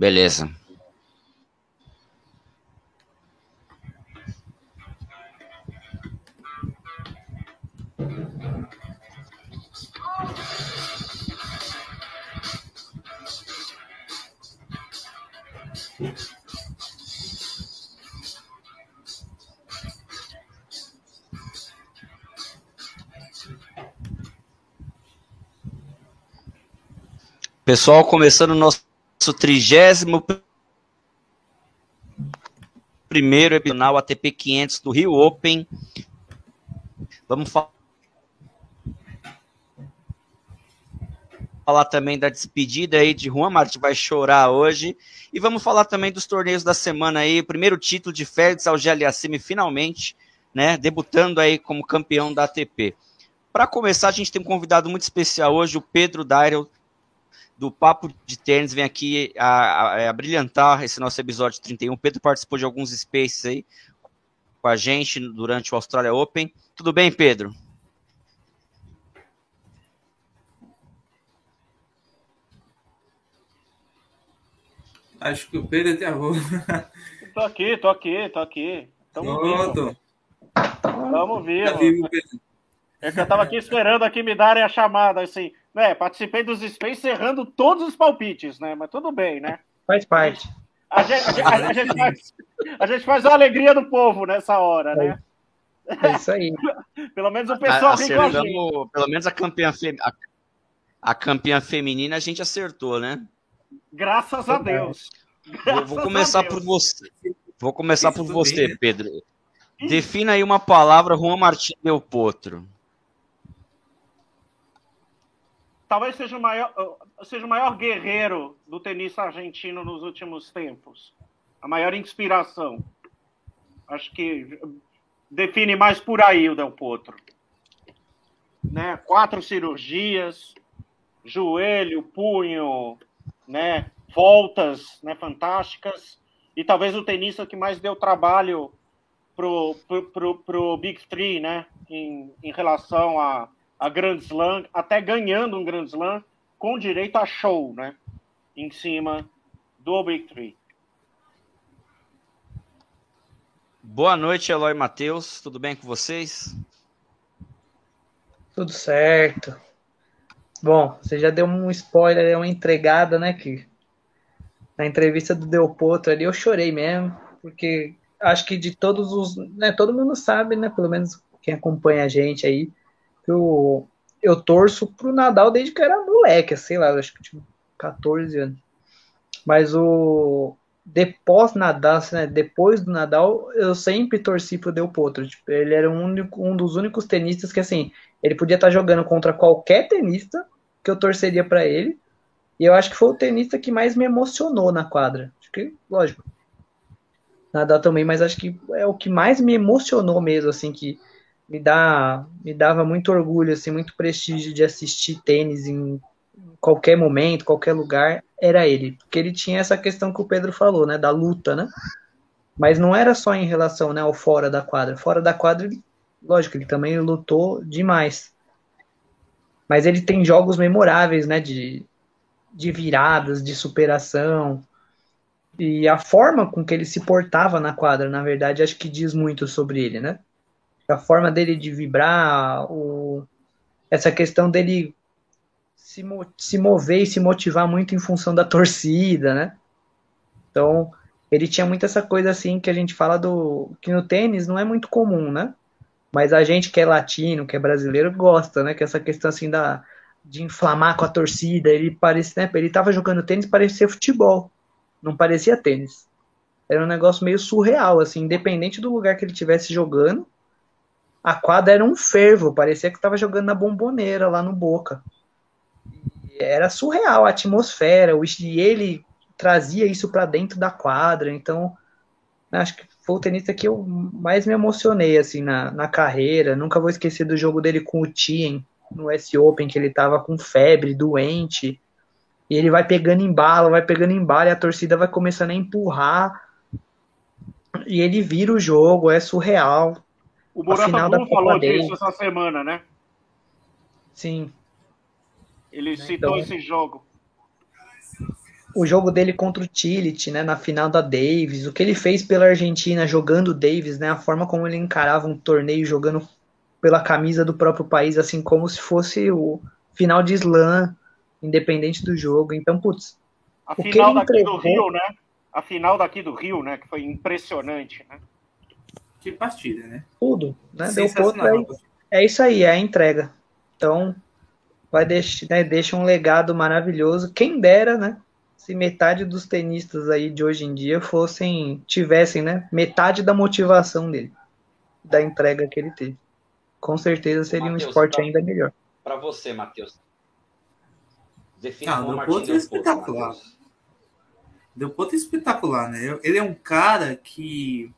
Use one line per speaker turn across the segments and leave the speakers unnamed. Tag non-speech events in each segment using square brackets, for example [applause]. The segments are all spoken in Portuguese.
Beleza. Pessoal, começando o nosso trigésimo primeiro episódio ATP 500 do Rio Open. Vamos falar também da despedida aí de Juan Martins, vai chorar hoje. E vamos falar também dos torneios da semana aí. O primeiro título de Félix Auger-Aliassime finalmente, né, debutando aí como campeão da ATP. Para começar, a gente tem um convidado muito especial hoje, o Pedro Dairel, do Papo de Tênis, vem aqui a, a, a, brilhantar esse nosso episódio 31. O Pedro participou de alguns spaces aí com a gente durante o Australia Open. Tudo bem, Pedro?
Acho que o Pedro travou. [laughs]
tô aqui, tô aqui, tô aqui.
Tamo Pronto. Vivo.
Tamo vivo. É que eu tava aqui esperando aqui me darem a chamada, assim. Né, participei dos Space errando todos os palpites, né? Mas tudo bem, né?
Faz parte.
A gente, a, gente, a, gente faz, a gente faz a alegria do povo nessa hora, né?
É isso aí. [laughs]
pelo menos o pessoal
Acertamos, Pelo menos a campeã, fe... a, a campeã feminina a gente acertou, né?
Graças a Deus.
Graças vou, começar por você. Vou começar Isso por você, bem? Pedro. Defina aí uma palavra Juan Martín Del Potro.
Talvez seja o maior, seja o maior guerreiro do tenista argentino nos últimos tempos. A maior inspiração. Acho que define mais por aí o Del Potro. Né? Quatro cirurgias, joelho, punho, né, voltas né, fantásticas, e talvez o tenista que mais deu trabalho pro, pro, pro, pro Big Three, né, em, em relação a, a Grand Slam, até ganhando um Grand Slam com direito a show, né, em cima do Big Three.
Boa noite, Eloy Matheus. Tudo bem com vocês?
Tudo certo. Bom, você já deu um spoiler, uma entregada, né, que na entrevista do Del Potro ali eu chorei mesmo, porque acho que de todos os, né, todo mundo sabe, né, pelo menos quem acompanha a gente aí, eu, eu torço pro Nadal desde que eu era moleque, sei lá, acho que tinha 14 anos. Mas o depois Nadal, né, depois do Nadal, eu sempre torci pro Del Potro. Tipo, ele era um, único, um dos únicos tenistas que assim, ele podia estar jogando contra qualquer tenista que eu torceria para ele. E eu acho que foi o tenista que mais me emocionou na quadra. Acho que, lógico. Nadal também, mas acho que é o que mais me emocionou mesmo, assim, que me dá me dava muito orgulho, assim, muito prestígio de assistir tênis em qualquer momento, qualquer lugar, era ele. Porque ele tinha essa questão que o Pedro falou, né, da luta, né? Mas não era só em relação, né, ao fora da quadra. Fora da quadra, lógico, ele também lutou demais. Mas ele tem jogos memoráveis, né? De, de viradas, de superação. E a forma com que ele se portava na quadra, na verdade, acho que diz muito sobre ele, né? A forma dele de vibrar, o, essa questão dele se, se mover e se motivar muito em função da [laughs] torcida, né? Então, ele tinha muito essa coisa assim que a gente fala do. que no tênis não é muito comum, né? Mas a gente que é latino, que é brasileiro, gosta, né? Que essa questão assim da, de inflamar com a torcida. Ele parecia, né? Ele tava jogando tênis, parecia futebol. Não parecia tênis. Era um negócio meio surreal, assim, independente do lugar que ele estivesse jogando. A quadra era um fervo, parecia que estava jogando na bomboneira lá no Boca. E era surreal a atmosfera, e ele trazia isso para dentro da quadra, então acho que foi o tenista que eu mais me emocionei assim na, na carreira. Nunca vou esquecer do jogo dele com o Tien no S Open, que ele tava com febre, doente. E ele vai pegando em bala, vai pegando em bala, e a torcida vai começando a empurrar. E ele vira o jogo, é surreal.
O Morata falou disso essa semana, né?
Sim.
Ele citou então, esse jogo.
O, o jogo dele contra o Tillich, né, na final da Davis, o que ele fez pela Argentina jogando Davis, né, a forma como ele encarava um torneio jogando pela camisa do próprio país, assim como se fosse o final de slam, independente do jogo. Então, putz.
A final daqui entregou... do Rio, né? A final daqui do Rio, né? Que foi impressionante, né?
Que partida, né?
Tudo, né? Deu ponto, é, é isso aí, é a entrega. Então, vai deixar, né, deixa um legado maravilhoso. Quem dera, né? Se metade dos tenistas aí de hoje em dia fossem, tivessem, né? Metade da motivação dele, da entrega que ele teve. Com certeza seria Mateus, um esporte pra, ainda melhor.
Para você, Matheus.
Define ah, o é espetacular. Del Potro é espetacular, né? Ele é um cara que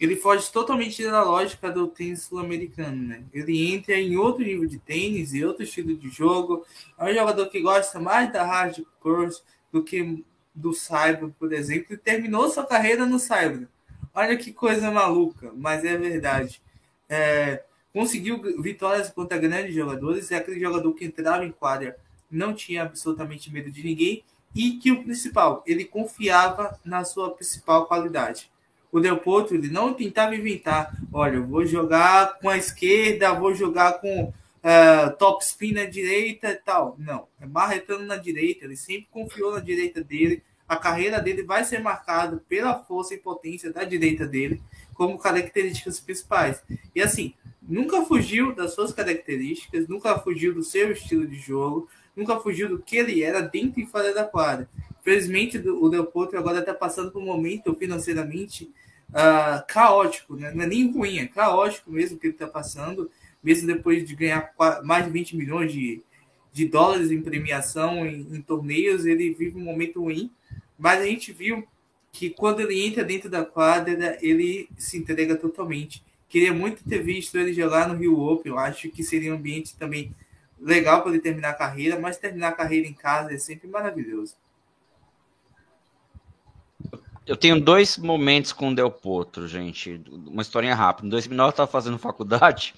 ele foge totalmente da lógica do tênis sul-americano, né? Ele entra em outro nível de tênis e outro estilo de jogo. É um jogador que gosta mais da hardcore do que do cyber, por exemplo, e terminou sua carreira no cyber. Olha que coisa maluca, mas é verdade. É, conseguiu vitórias contra grandes jogadores, é aquele jogador que entrava em quadra, não tinha absolutamente medo de ninguém e que o principal, ele confiava na sua principal qualidade. O Del Potro, ele não tentava inventar, olha, eu vou jogar com a esquerda, vou jogar com uh, top spin na direita e tal. Não, é marretando na direita, ele sempre confiou na direita dele, a carreira dele vai ser marcada pela força e potência da direita dele como características principais. E assim, nunca fugiu das suas características, nunca fugiu do seu estilo de jogo, nunca fugiu do que ele era dentro e fora da quadra. Felizmente, o Del Potro agora está passando por um momento financeiramente uh, caótico, né? não é nem ruim, é caótico mesmo que ele está passando, mesmo depois de ganhar mais de 20 milhões de, de dólares em premiação em, em torneios, ele vive um momento ruim, mas a gente viu que quando ele entra dentro da quadra, ele se entrega totalmente. Queria muito ter visto ele jogar no Rio Open. Eu acho que seria um ambiente também legal para ele terminar a carreira, mas terminar a carreira em casa é sempre maravilhoso.
Eu tenho dois momentos com o Del Potro, gente. Uma historinha rápida. Em 2009 eu estava fazendo faculdade.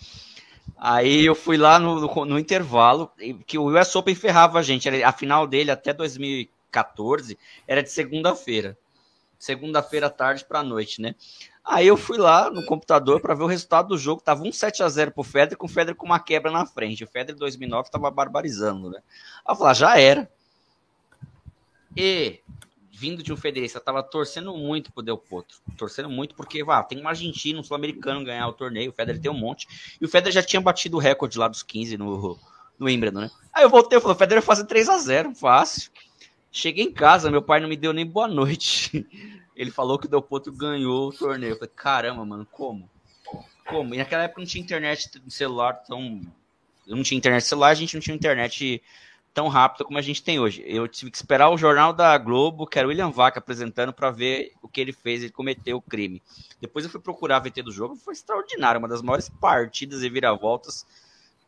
Aí eu fui lá no, no, no, intervalo, que o US Open ferrava a gente. A final dele até 2014 era de segunda-feira. Segunda-feira à tarde para noite, né? Aí eu fui lá no computador para ver o resultado do jogo. Tava um 7 a 0 pro Federer, com o Federer com uma quebra na frente. O Federer 2009 tava barbarizando, né? Aí eu falei, ah, já era. E vindo de um federista, tava torcendo muito pro Del Potro. Torcendo muito porque, vá, tem um argentino, um sul-americano ganhar o torneio. O Federer tem um monte. E o Federer já tinha batido o recorde lá dos 15 no, no Wimbledon, né? Aí eu voltei e falei, o Federer fazer 3 a 0 fácil. Cheguei em casa, meu pai não me deu nem boa noite. [laughs] ele falou que o Del Potro ganhou o torneio. Eu falei, caramba, mano, como? Como? E naquela época não tinha internet de celular tão. Eu não tinha internet celular, a gente não tinha internet tão rápida como a gente tem hoje. Eu tive que esperar o jornal da Globo, que era o William Vaca apresentando, para ver o que ele fez, ele cometeu o crime. Depois eu fui procurar a VT do jogo, foi extraordinário, uma das maiores partidas e viravoltas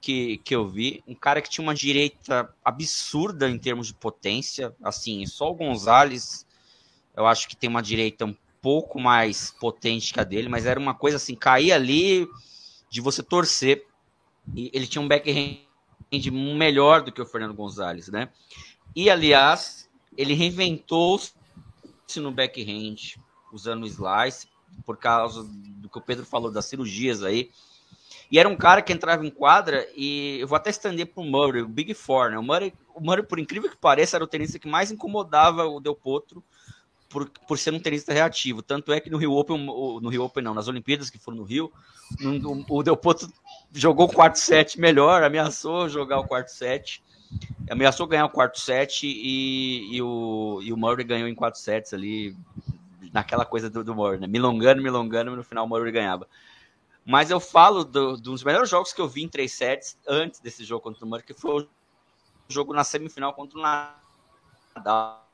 que, que eu vi. Um cara que tinha uma direita absurda em termos de potência, assim, só o Gonzalez eu acho que tem uma direita um pouco mais potente que a dele, mas era uma coisa assim, cair ali de você torcer. E ele tinha um backhand melhor do que o Fernando Gonzalez, né? E aliás, ele reinventou-se no backhand, usando o slice, por causa do que o Pedro falou das cirurgias aí. E era um cara que entrava em quadra e eu vou até estender para o Murray, o Big Four, né? O Murray, o Murray, por incrível que pareça, era o tenista que mais incomodava o Del Potro por, por ser um tenista reativo. Tanto é que no Rio Open, no Rio Open não, nas Olimpíadas que foram no Rio, o Del Potro jogou o quarto set melhor, ameaçou jogar o quarto set, ameaçou ganhar o quarto set e, e, o, e o Murray ganhou em quatro sets ali, naquela coisa do, do Murray, né? milongando, milongando, no final o Murray ganhava. Mas eu falo do, dos melhores jogos que eu vi em três sets antes desse jogo contra o Murray, que foi o jogo na semifinal contra o Nadal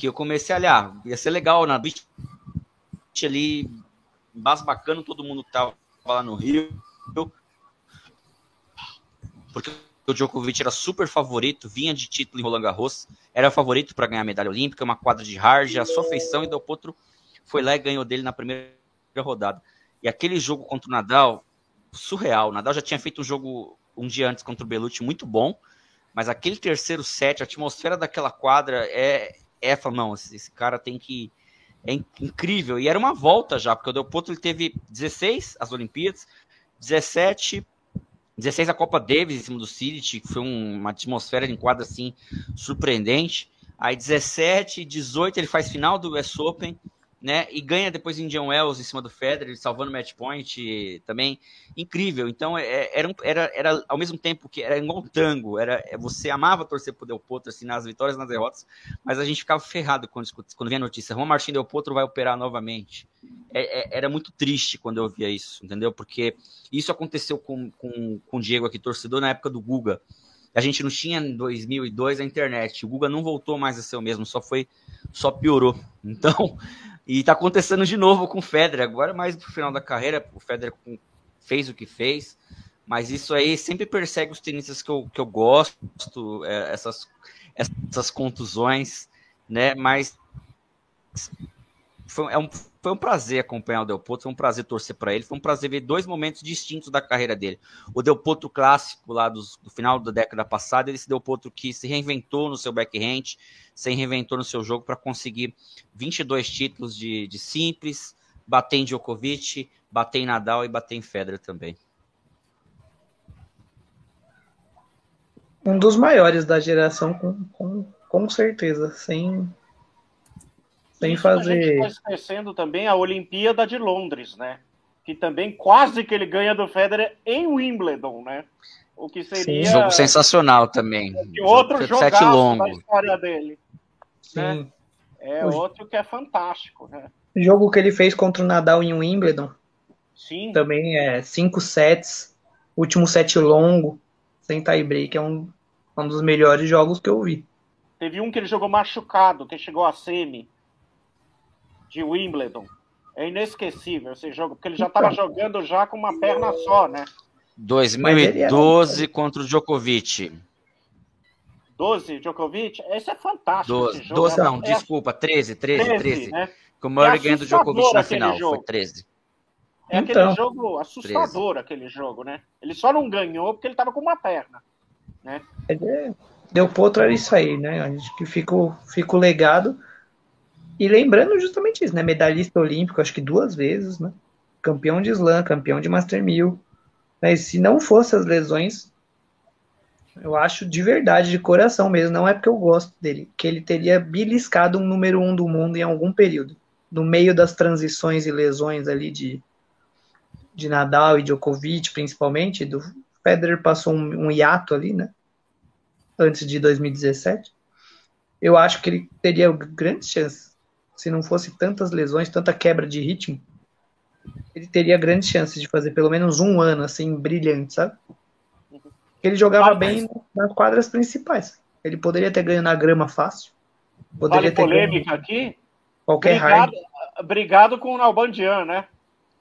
que eu comecei a olhar, ia ser legal na beach ali, bacana, todo mundo tava lá no Rio, porque o Djokovic era super favorito, vinha de título em Roland Garros, era favorito para ganhar medalha olímpica, uma quadra de hard, a sua feição, e Del Potro foi lá e ganhou dele na primeira rodada. E aquele jogo contra o Nadal, surreal. O Nadal já tinha feito um jogo um dia antes contra o Belucci muito bom, Mas aquele terceiro set, a atmosfera daquela quadra é, é não, esse, esse cara tem que é incrível. E era uma volta já, porque o Del Potro ele teve 16 as Olimpíadas, 17 16 a Copa Davis em cima do City, que foi um, uma atmosfera de quadra assim surpreendente. Aí 17, 18 ele faz final do US Open né? E ganha depois Indian Wells em cima do Federer, salvando match point também. Incrível. Então, é, é, era, era, era ao mesmo tempo que era igual um tango. Era, é, você amava torcer pro Del Potro, assim, nas vitórias nas derrotas, mas a gente ficava ferrado quando, quando vinha a notícia. Juan Martin Del Potro vai operar novamente. É, é, era muito triste quando eu via isso, entendeu? Porque isso aconteceu com, com, com o Diego aqui, torcedor, na época do Guga. A gente não tinha em 2002 a internet. O Guga não voltou mais a ser o mesmo, só foi, só piorou. Então, e tá acontecendo de novo com o Federer, agora mais pro final da carreira, o Federer fez o que fez, mas isso aí sempre persegue os tenistas que eu, que eu gosto, é, essas, essas contusões, né? Mas foi, é um, foi um prazer acompanhar o Del Potro, foi um prazer torcer para ele, foi um prazer ver dois momentos distintos da carreira dele. O Del Potro clássico lá do, final da década passada, ele se Del Potro que se reinventou no seu backhand, se reinventou no seu jogo para conseguir 22 títulos de, de simples, bater em Djokovic, bater em Nadal e bater em Federer também.
Um dos maiores da geração, com, com, com certeza, sem sem fazer. A gente
está esquecendo também a Olimpíada de Londres, né? Que também quase que ele ganha do Federer em Wimbledon, né? O que seria.
Sim. Jogo sensacional também.
Que outro jogo sete longo. da história dele. Sim. Né? É o... outro que é fantástico, né?
O jogo que ele fez contra o Nadal em Wimbledon.
Sim.
Também é cinco sets, último set longo, sem tie break, é um, um dos melhores jogos que eu vi.
Teve um que ele jogou machucado, que chegou a semi de Wimbledon. É inesquecível esse jogo, porque ele já estava então. jogando já com uma perna só, né?
2012 contra o Djokovic.
12, Djokovic? Esse é fantástico.
12, 12 não, é, desculpa, 13, 13, 13. 13 né? Com o Murray é ganhando o Djokovic na final, jogo. foi 13.
É então, aquele jogo assustador, 13. aquele jogo, né? Ele só não ganhou porque ele estava com uma perna, né?
É, deu potro era isso aí, né? A gente que fica, fica o legado e lembrando justamente isso, né? Medalhista olímpico, acho que duas vezes, né? Campeão de slam, campeão de Master 1000. Mas se não fosse as lesões, eu acho de verdade, de coração mesmo, não é porque eu gosto dele, que ele teria beliscado um número um do mundo em algum período. No meio das transições e lesões ali de, de Nadal e Djokovic, principalmente, do Federer passou um, um hiato ali, né? Antes de 2017. Eu acho que ele teria grandes chances se não fosse tantas lesões, tanta quebra de ritmo, ele teria grandes chances de fazer pelo menos um ano assim brilhante, sabe? Ele jogava ah, bem nas quadras principais. Ele poderia ter ganho na grama fácil.
Poderia vale ter polêmica ganho aqui.
Qualquer
brigado, hard. Brigado com o Nalbandian, né?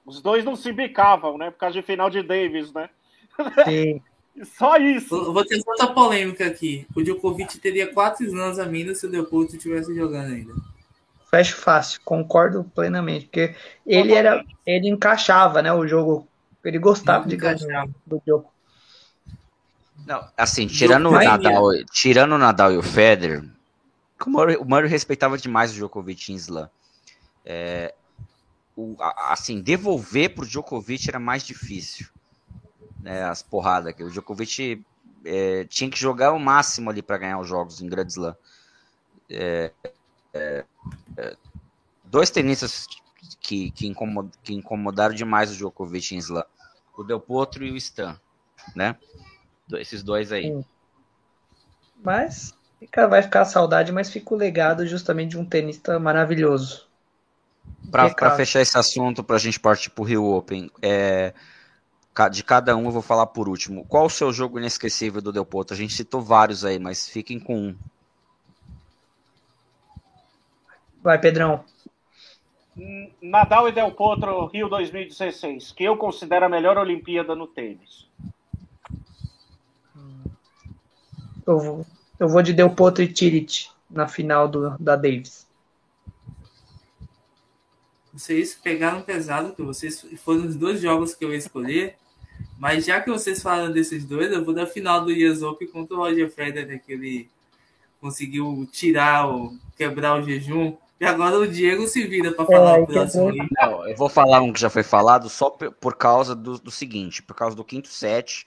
Os dois não se bicavam, né? Por causa de final de Davis, né?
Sim. [laughs]
Só isso.
Vou ter outra polêmica aqui. O Djokovic teria quatro anos a menos se o Leopoldo estivesse jogando ainda.
Fecho fácil, concordo plenamente, porque ele era, ele encaixava, né, o jogo, ele gostava ele de ganhar do jogo.
Não, assim, tirando o Nadal, tirando o Nadal e o Federer, o Murray, o Murray respeitava demais o Djokovic em slam. É, o, assim, devolver pro Djokovic era mais difícil. Né, as porradas que o Djokovic é, tinha que jogar o máximo ali para ganhar os jogos em Grand Slam. É, é, dois tenistas que, que, incomod, que, incomodaram demais o Djokovic em slam. O Del Potro e o Stan, né? Esses dois aí. Sim.
Mas vai ficar a saudade, mas fica o legado justamente de um tenista maravilhoso.
Para fechar esse assunto, para a gente partir para o Rio Open, é, de cada um eu vou falar por último. Qual o seu jogo inesquecível do Del Potro? A gente citou vários aí, mas fiquem com um.
Vai, Pedrão.
Nadal e Del Potro, Rio 2016, que eu considero a melhor Olimpíada no tênis.
Eu vou, eu vou de Del Potro e Tirit na final do, da Davis.
Vocês pegaram pesado, que vocês foram os dois jogos que eu ia escolher. Mas já que vocês falam desses dois, eu vou dar final do US Open contra o Roger Federer, que ele conseguiu tirar, o, quebrar o jejum. E agora o Diego se vira para falar é, o próximo.
Não, eu vou falar um que já foi falado só por causa do, do seguinte, por causa do quinto set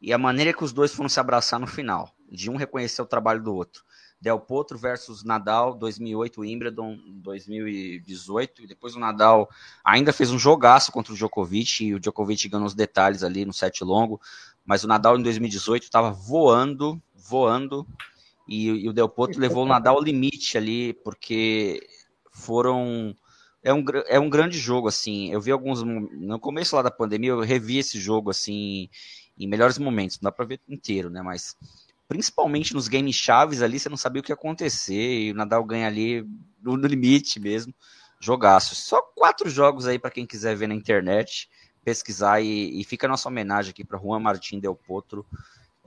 e a maneira que os dois foram se abraçar no final, de um reconhecer o trabalho do outro. Del Potro versus Nadal, 2008, Wimbledon, 2018, e depois o Nadal ainda fez um jogaço contra o Djokovic, e o Djokovic ganhou os detalhes ali no set longo, mas o Nadal em 2018 estava voando, voando, e, e, o Del Potro levou o [laughs] Nadal ao limite ali, porque foram... É um, é um grande jogo, assim, eu vi alguns... No começo lá da pandemia, eu revi esse jogo, assim, em melhores momentos, não dá para ver inteiro, né, mas principalmente nos games chaves ali, você não sabia o que ia acontecer, e o Nadal ganha ali no, no limite mesmo, jogaço. Só quatro jogos aí para quem quiser ver na internet, pesquisar, e, e fica a nossa homenagem aqui para Juan Martín Del Potro,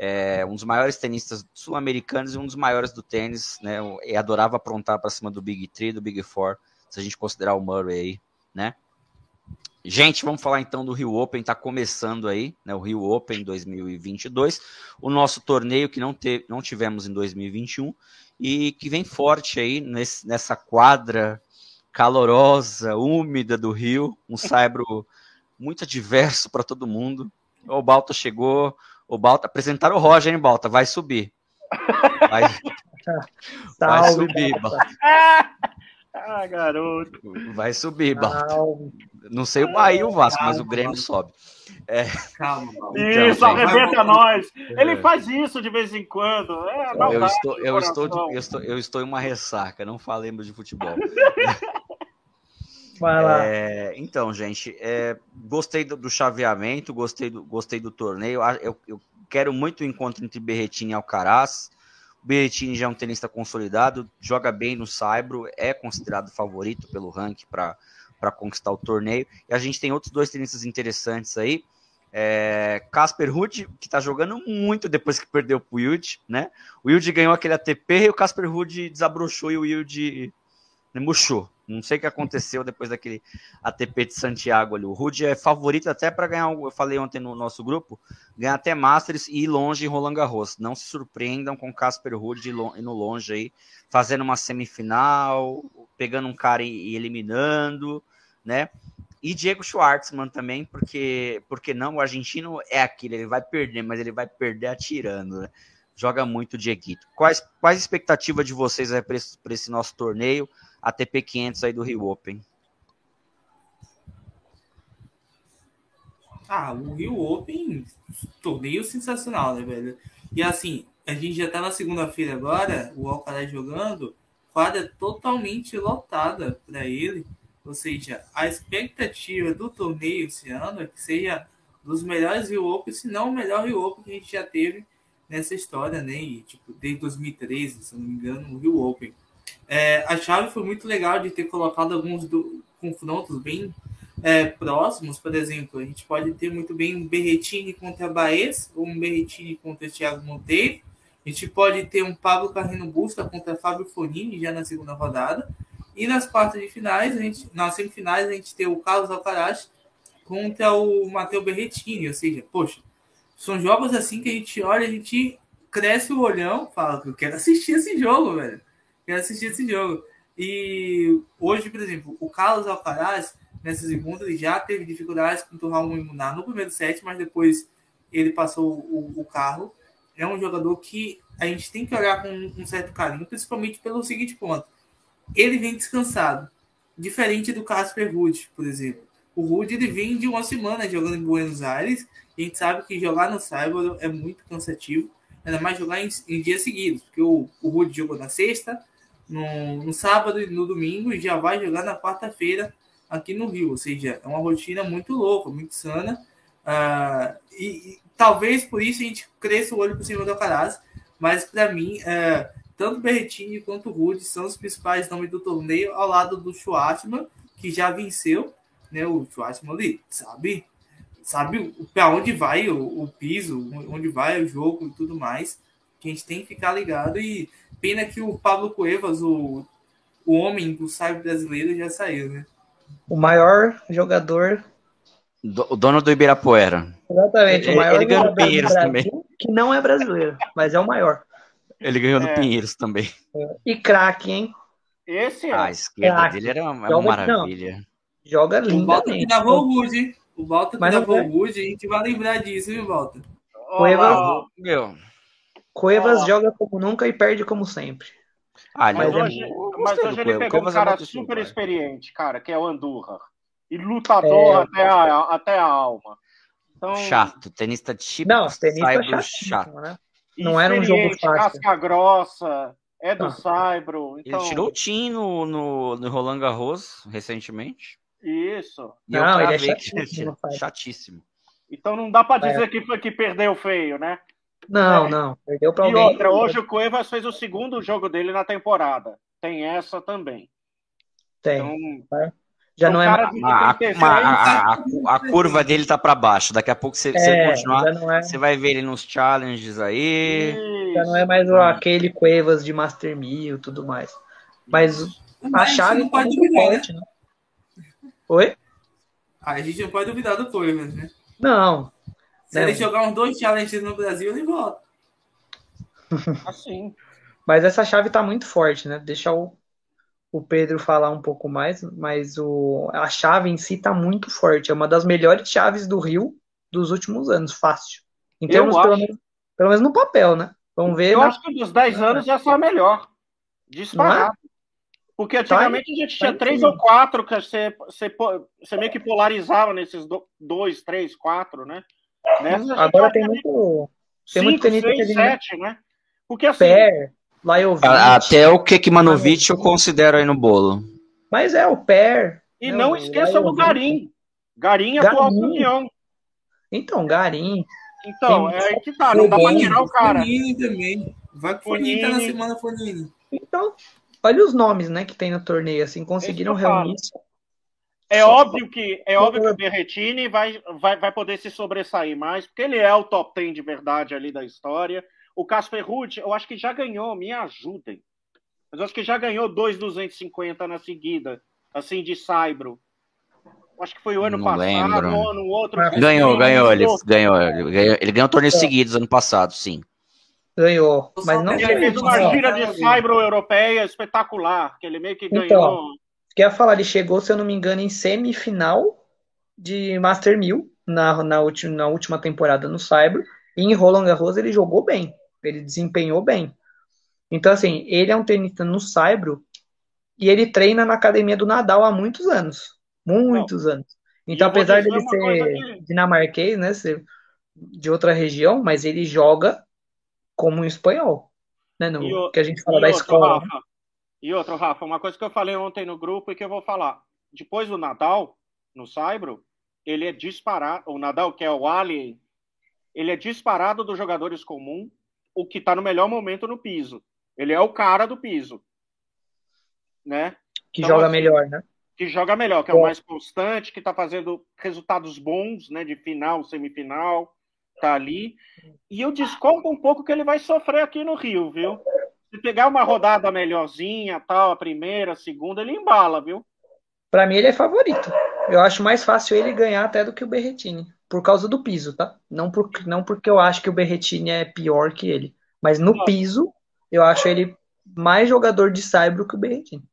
é, um dos maiores tenistas sul-americanos e um dos maiores do tênis, né, e adorava aprontar para cima do Big Three, do Big Four, se a gente considerar o Murray aí, né. Gente, vamos falar então do Rio Open, está começando aí, né, o Rio Open 2022, o nosso torneio que não, te, não tivemos em 2021 e que vem forte aí nesse, nessa quadra calorosa, úmida do Rio, um saibro muito diverso para todo mundo. O Balta chegou, o Balta, apresentaram o Roger, hein, Balta, vai subir. Vai, [laughs] vai subir, Balta. [laughs]
Ah, garoto.
Vai subir, Balta. Não sei o Bahia e o Vasco, calma, mas o Grêmio sobe.
É... Calma, Balta. Então, isso, arrebenta nós. Ele faz isso de vez em quando. É,
eu, estou, eu, estou de, eu, estou, eu estou em uma ressaca, não falemos de futebol. [laughs] Vai lá. É, então, gente, é, gostei do, do, chaveamento, gostei do, gostei do torneio. Eu, eu quero muito o encontro entre Berretini e Alcaraz. O Berrettini já é um tenista consolidado, joga bem no Saibro, é considerado favorito pelo ranking para conquistar o torneio. E a gente tem outros dois tenistas interessantes aí. É, Casper Ruud, que está jogando muito depois que perdeu para o Wild, né? O Wild ganhou aquele ATP e o Casper Ruud desabrochou e o Wild murchou. Não sei o que aconteceu depois daquele ATP de Santiago ali. O Rude é favorito até para ganhar, eu falei ontem no nosso grupo, ganhar até Masters e ir longe em Roland Garros. Não se surpreendam com Casper Rude indo longe aí, fazendo uma semifinal, pegando um cara e eliminando, né? E Diego Schwartzman também, porque, porque não, o argentino é aquele, ele vai perder, mas ele vai perder atirando, né? Joga muito o Dieguito. Quais, quais expectativas de vocês para esse, esse nosso torneio? ATP 500 aí do Rio Open?
Ah, o Rio Open, torneio sensacional, né, velho? E assim, a gente já tá na segunda-feira agora, o Alcaraz jogando, quadra totalmente lotada para ele. Ou seja, a expectativa do torneio esse ano é que seja dos melhores Rio Open, se não o melhor Rio Open que a gente já teve nessa história, né? E, tipo, desde 2013, se não me engano, o Rio Open. É, a chave foi muito legal de ter colocado alguns do, confrontos bem é, próximos, por exemplo, a gente pode ter muito bem um Berretini contra Baez, ou um Berretini contra Thiago Monteiro, a gente pode ter um Pablo Carreno Busta contra Fábio Fonini já na segunda rodada, e nas quartas de finais, a gente, nas semifinais, a gente tem o Carlos Alcaraz contra o Matheus Berretini, ou seja, poxa, são jogos assim que a gente olha, a gente cresce o olhão, fala que eu quero assistir esse jogo, velho quero assistir esse jogo. E hoje, por exemplo, o Carlos Alcaraz, nessa segunda, ele já teve dificuldades com o Raul Imunar no primeiro set, mas depois ele passou o, o carro. É um jogador que a gente tem que olhar com um certo carinho, principalmente pelo seguinte ponto. Ele vem descansado, diferente do Casper Ruud, por exemplo. O Ruud ele vem de uma semana jogando em Buenos Aires. A gente sabe que jogar no sábado é muito cansativo, ainda mais jogar em, em dias seguidos, porque o, o Ruud jogou na sexta, no, no sábado e no domingo e já vai jogar na quarta-feira aqui no Rio. Ou seja, é uma rotina muito louca, muito sana. Uh, e, e, talvez por isso a gente cresça o olho por cima do Alcaraz, mas para mim, uh, tanto Berretini quanto Rude são os principais nomes do torneio, ao lado do Schwartzman, que já venceu, né? O Schwartzman ali, sabe? Sabe para onde vai o, o piso, onde vai o jogo e tudo mais. Que a gente tem que ficar ligado e Pena que o Pablo Cuevas, o, o homem do cyber brasileiro, já saiu, né?
O maior jogador
o dono do Ibirapuera.
Exatamente, o maior
ele ganhou no Pinheiros
Brasil,
também.
Que não é brasileiro, mas é o maior.
Ele ganhou
É.
no Pinheiros também.
E craque, hein?
Esse é.
Ah, a esquerda
Craque.
dele era uma,
Joga-
uma maravilha.
Joga
O Balta que dava o Rude. O Balta que
não é.
o Rude, a gente vai lembrar disso, viu, Balta?
Cuevas-
Ó,
Meu.
Cuevas
Ó.
joga como nunca e perde como sempre.
Ah,
Mas,
Mas é
hoje,
eu gostei
mas hoje ele
Cuevas.
pegou um
Cuevas é
cara super experiente, cara, que é o Andurra. E lutador
É.
até, a, até a alma. Então,
Chato, tenista típico,
Não, tenista
saibro
chatíssimo,
chato.
né? Não era um jogo
experiente,
fácil.
Casca grossa, é do
Ah.
Saibro. Então,
Ele tirou o Tim no, no, no Roland Garros recentemente.
Isso.
E
Não, ele é chatíssimo, [laughs]
chatíssimo.
Então não dá pra
É.
dizer que foi que perdeu feio, né?
Não,
É.
não. Perdeu pra
E
alguém.
outra, hoje o Cuevas fez o segundo jogo dele na temporada. Tem essa também.
Tem.
Então,
Já
o
não é mais.
de
A, a-
36,
uma- a- a- curva dele tá pra baixo. Daqui a pouco, se você
É,
continuar,
já é,
você vai ver ele nos challenges aí.
já não é mais o- aquele Cuevas de Master 1000 e tudo mais. Mas a chave
não
tá
pode
muito
duvidar, né?
forte, né? Oi?
A gente não pode duvidar do Cuevas, né?
Não.
Se
Não.
ele jogar uns dois challenges no Brasil, ele volta. [laughs]
assim.
Mas essa chave tá muito forte, né? Deixa o, o Pedro falar um pouco mais, mas o, a chave em si tá muito forte. É uma das melhores chaves do Rio dos últimos anos, fácil. Em
Eu
termos, pelo menos, pelo menos no papel, né? Vamos ver.
Eu
na-
acho que dos 10 anos essa é a melhor. Disparado. Porque antigamente a gente tinha
tá
três ou quatro que você, você, você meio que polarizava nesses do- dois, três, quatro, né? A gente
Agora tem muito. tem muito
cinco,
tenista
seis,
que ele-
sete, né? Porque assim,
Pé, Lajovic.
A- Até o Kekmanovic eu considero aí no bolo.
Mas é o Pé.
e
Não,
não
o
esqueça do
Lajovic.
Garim. Garim é atual
Garim.
campeão.
Então, Garim.
Então,
Tem-
é aí que tá, não dá pra tirar o cara.
Fonini também. Vai com o Fonini, tá na semana Fonini.
Então, olha os nomes, né, que tem no torneio, assim, conseguiram
que eu falo. É
Só-
óbvio que é óbvio que o Berretini vai, vai, vai poder se sobressair mais, porque ele é o top 10 de verdade ali da história. O Casper Ruud, eu acho que já ganhou, me ajudem. Mas eu acho que já ganhou dois 250 na seguida, assim, de Saibro. Eu Acho que foi o ano
Não
passado,
lembro.
ou no outro.
Ganhou, ganhou. Ele
Ele
ganhou. Ele ganhou, ele ganhou torneios
É.
seguidos ano passado, sim.
Ganhou. Mas não foi
fez uma gira de Saibro europeia espetacular, que ele meio que
Então,
ganhou.
Quer falar, ele chegou, se eu não me engano, em semifinal de Master 1000 na, na, última, na última temporada no Saibro. E em Roland Garros ele jogou bem. Ele desempenhou bem. Então, assim, ele é um tenista no Saibro e ele treina na academia do Nadal há muitos anos. Muitos anos. Então, apesar dele ser
que-
dinamarquês, né, ser de outra região, mas ele joga como um espanhol, né, no,
o-
que a gente fala da escola. né?
Rafa, e outro, Rafa, uma coisa que eu falei ontem no grupo e que eu vou falar. Depois do Nadal, no Saibro, ele é disparado. O Nadal, que é o Ali, ele é disparado dos jogadores comuns, o que está no melhor momento no piso. Ele é o cara do piso. Né?
que
Então,
joga
assim,
melhor, né?
Que joga melhor, que é o
É.
mais constante, que está fazendo resultados bons, né? De final, semifinal, tá ali. E eu desconto um pouco que ele vai sofrer aqui no Rio, viu? Se pegar uma rodada melhorzinha, tal, a primeira, a segunda, ele embala, viu?
Pra mim ele é favorito. Eu acho mais fácil ele ganhar até do que o Berretini, por causa do piso, tá? Não, por, não porque eu acho que o Berretini é pior que ele, mas no piso eu acho ele mais jogador de saibro que o Berretini.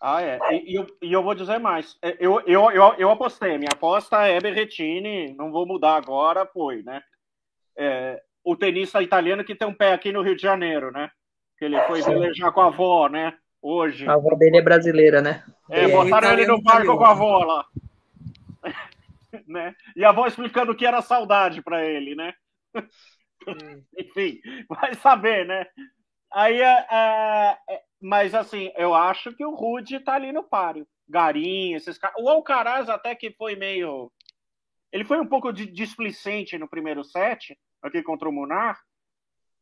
Ah, é. E, e eu, e eu vou dizer mais. É, Eu, eu, eu, eu apostei. Minha aposta é Berretini, não vou mudar agora, foi, né? É, o tenista italiano que tem um pé aqui no Rio de Janeiro, né? Que ele foi velejar com a avó, né? Hoje.
A avó dele é brasileira, né?
É,
É,
botaram ele no barco com a avó lá. [laughs] né? E a avó explicando o que era saudade para ele, né? [laughs] Enfim, vai saber, né? Aí, é, mas assim, eu acho que o Rude tá ali no páreo. Garim, esses caras. O Alcaraz até que foi meio. Ele foi um pouco de displicente no primeiro set, aqui contra o Munar.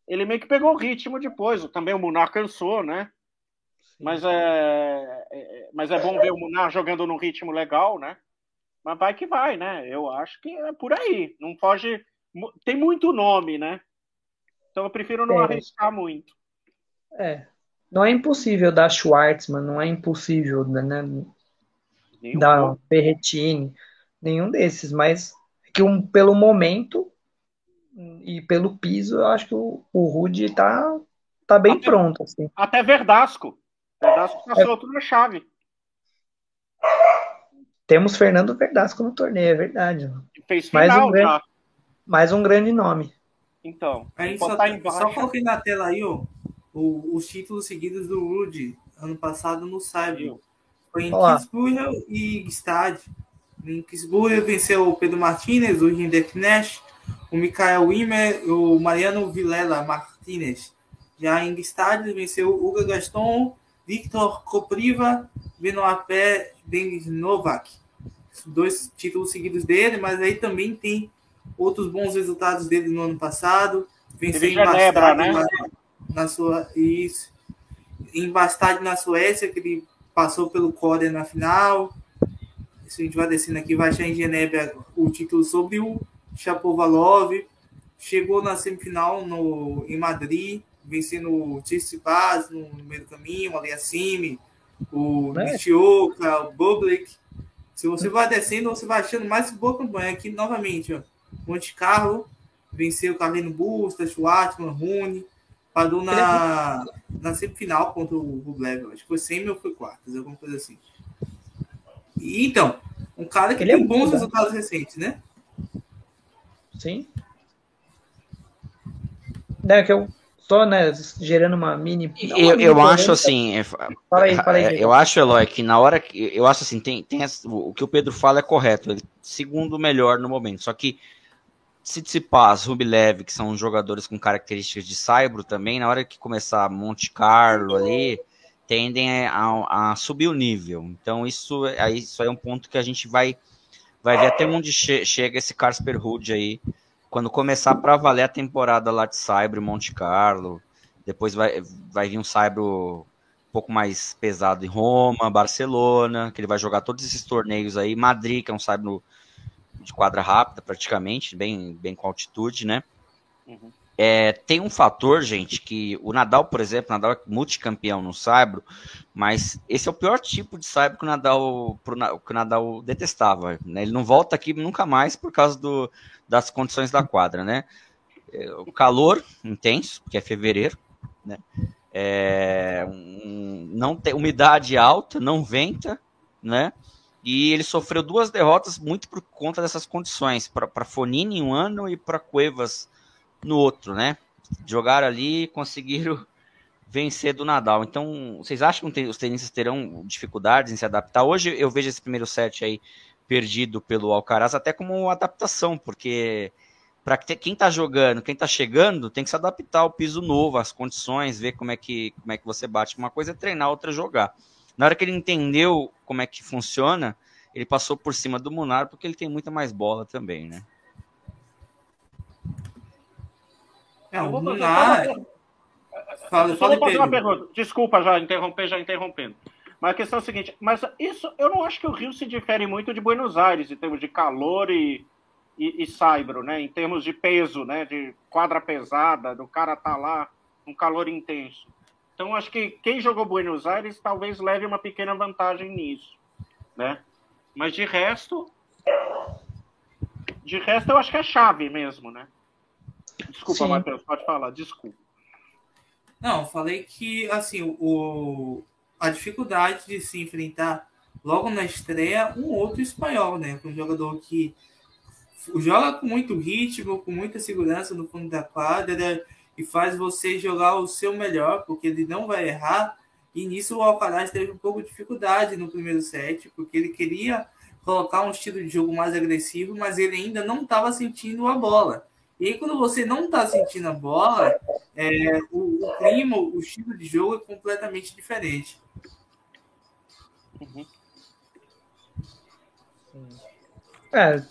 Ele meio que pegou o ritmo depois. Também o Munar cansou, né? Mas é, é- mas é bom ver o Munar jogando num ritmo legal, né? Mas vai que vai, né? Eu acho que é por aí. Não foge. Tem muito nome, né? Então eu prefiro não
É.
arriscar muito.
É. Não é impossível dar Schwartzman, não é impossível, né?
Nem um
Dar
pouco.
Berretini. nenhum desses, mas que um, pelo momento e pelo piso, eu acho que o, o Rude tá, tá bem até, pronto. Assim.
Até Verdasco. Verdasco passou é. outro na chave.
Temos Fernando Verdasco no torneio, é verdade.
Fez final
mais um grande,
já.
Mais um grande nome.
Então,
aí só, só coloquei na tela aí, ó, o, os títulos seguidos do Rude ano passado no Cyber. Foi em Kingsburger e Stade. Em venceu o Pedro Martinez, o Hindek Nash, o Mikael Wimmer, o Mariano Vilela Martinez. Já em Stade venceu o Hugo Gaston, Victor Kopriva, Benoit Denis Novak. Dois títulos seguidos dele, mas aí também tem outros bons resultados dele no ano passado.
Venceu em Bastard né?
na, na, sua isso, em Bastard na Suécia, que ele passou pelo Core na final. Se a gente vai descendo aqui, vai achar em Genebra o título sobre o Chapovalov. Chegou na semifinal no, em Madrid, vencendo o Tsitsipas no meio do caminho, o Aliassime, o é. Nishioka, o Bublik. Se você vai descendo, você vai achando mais boa campanha. Aqui, novamente, ó, Monte Carlo, venceu Carlino Busta, Schwartzman, Rune, parou na, na semifinal contra o Rublev. Acho que foi semi ou foi quartas, alguma coisa assim. E, então, um cara que Ele tem é bons resultados recentes, né?
Sim. É que eu só, né, gerando uma mini.
Uma eu, mini eu acho assim. É, fala aí, fala aí. É, eu acho, Eloy, que na hora que. Eu acho assim, tem, tem o que o Pedro fala é correto. Ele, segundo melhor no momento. Só que Tsitsipas, Rublev, que são jogadores com características de Saibro também, na hora que começar Monte Carlo ali, tendem a, a, subir o nível. Então isso, aí, isso aí é um ponto que a gente vai, vai ver até onde che chega esse Casper Ruud aí quando começar para valer a temporada lá de Saibro Monte Carlo, depois vai, vai vir um Saibro um pouco mais pesado em Roma, Barcelona, que ele vai jogar todos esses torneios aí, Madrid, que é um Saibro de quadra rápida praticamente, bem, bem com altitude, né? Uhum. É, tem um fator, gente, que o Nadal, por exemplo, Nadal é multicampeão no Saibro, mas esse é o pior tipo de Saibro que o Nadal, pro, que o Nadal detestava. Né? Ele não volta aqui nunca mais por causa do, das condições da quadra, né? É, o calor intenso, que é fevereiro, né? É, um, não tem umidade alta, não venta, né? E ele sofreu duas derrotas muito por conta dessas condições, para Fonini em um ano e para Cuevas no outro, né? Jogaram ali e conseguiram [laughs] vencer do Nadal. Então, vocês acham que os tenistas terão dificuldades em se adaptar? Hoje eu vejo esse primeiro set aí perdido pelo Alcaraz até como adaptação, porque para quem está jogando, quem está chegando, tem que se adaptar ao piso novo, às condições, ver como é que como é que você bate. Uma coisa é treinar, outra é jogar. Na hora que ele entendeu como é que funciona, ele passou por cima do Munar porque ele tem muita mais bola também, né?
É, o Munar. Fala, fala, fazer uma pergunta. Desculpa já interromper, já interrompendo. Mas a questão é a seguinte, mas isso eu não acho que o Rio se difere muito de Buenos Aires em termos de calor e, e, e saibro, né? Em termos de peso, né? De quadra pesada, do cara tá lá, um calor intenso. Então acho que quem jogou Buenos Aires talvez leve uma pequena vantagem nisso, né? Mas de resto, de resto eu acho que é chave mesmo, né? Desculpa, Matheus, pode falar, desculpa.
Não, falei que assim o a dificuldade de se enfrentar logo na estreia um outro espanhol, né? Um jogador que joga com muito ritmo, com muita segurança no fundo da quadra e faz você jogar o seu melhor, porque ele não vai errar. E nisso o Alcaraz teve um pouco de dificuldade no primeiro set, porque ele queria colocar um estilo de jogo mais agressivo, mas ele ainda não estava sentindo a bola. E aí, quando você não está sentindo a bola, é, o, o clima, o estilo de jogo é completamente diferente.
Uhum. É,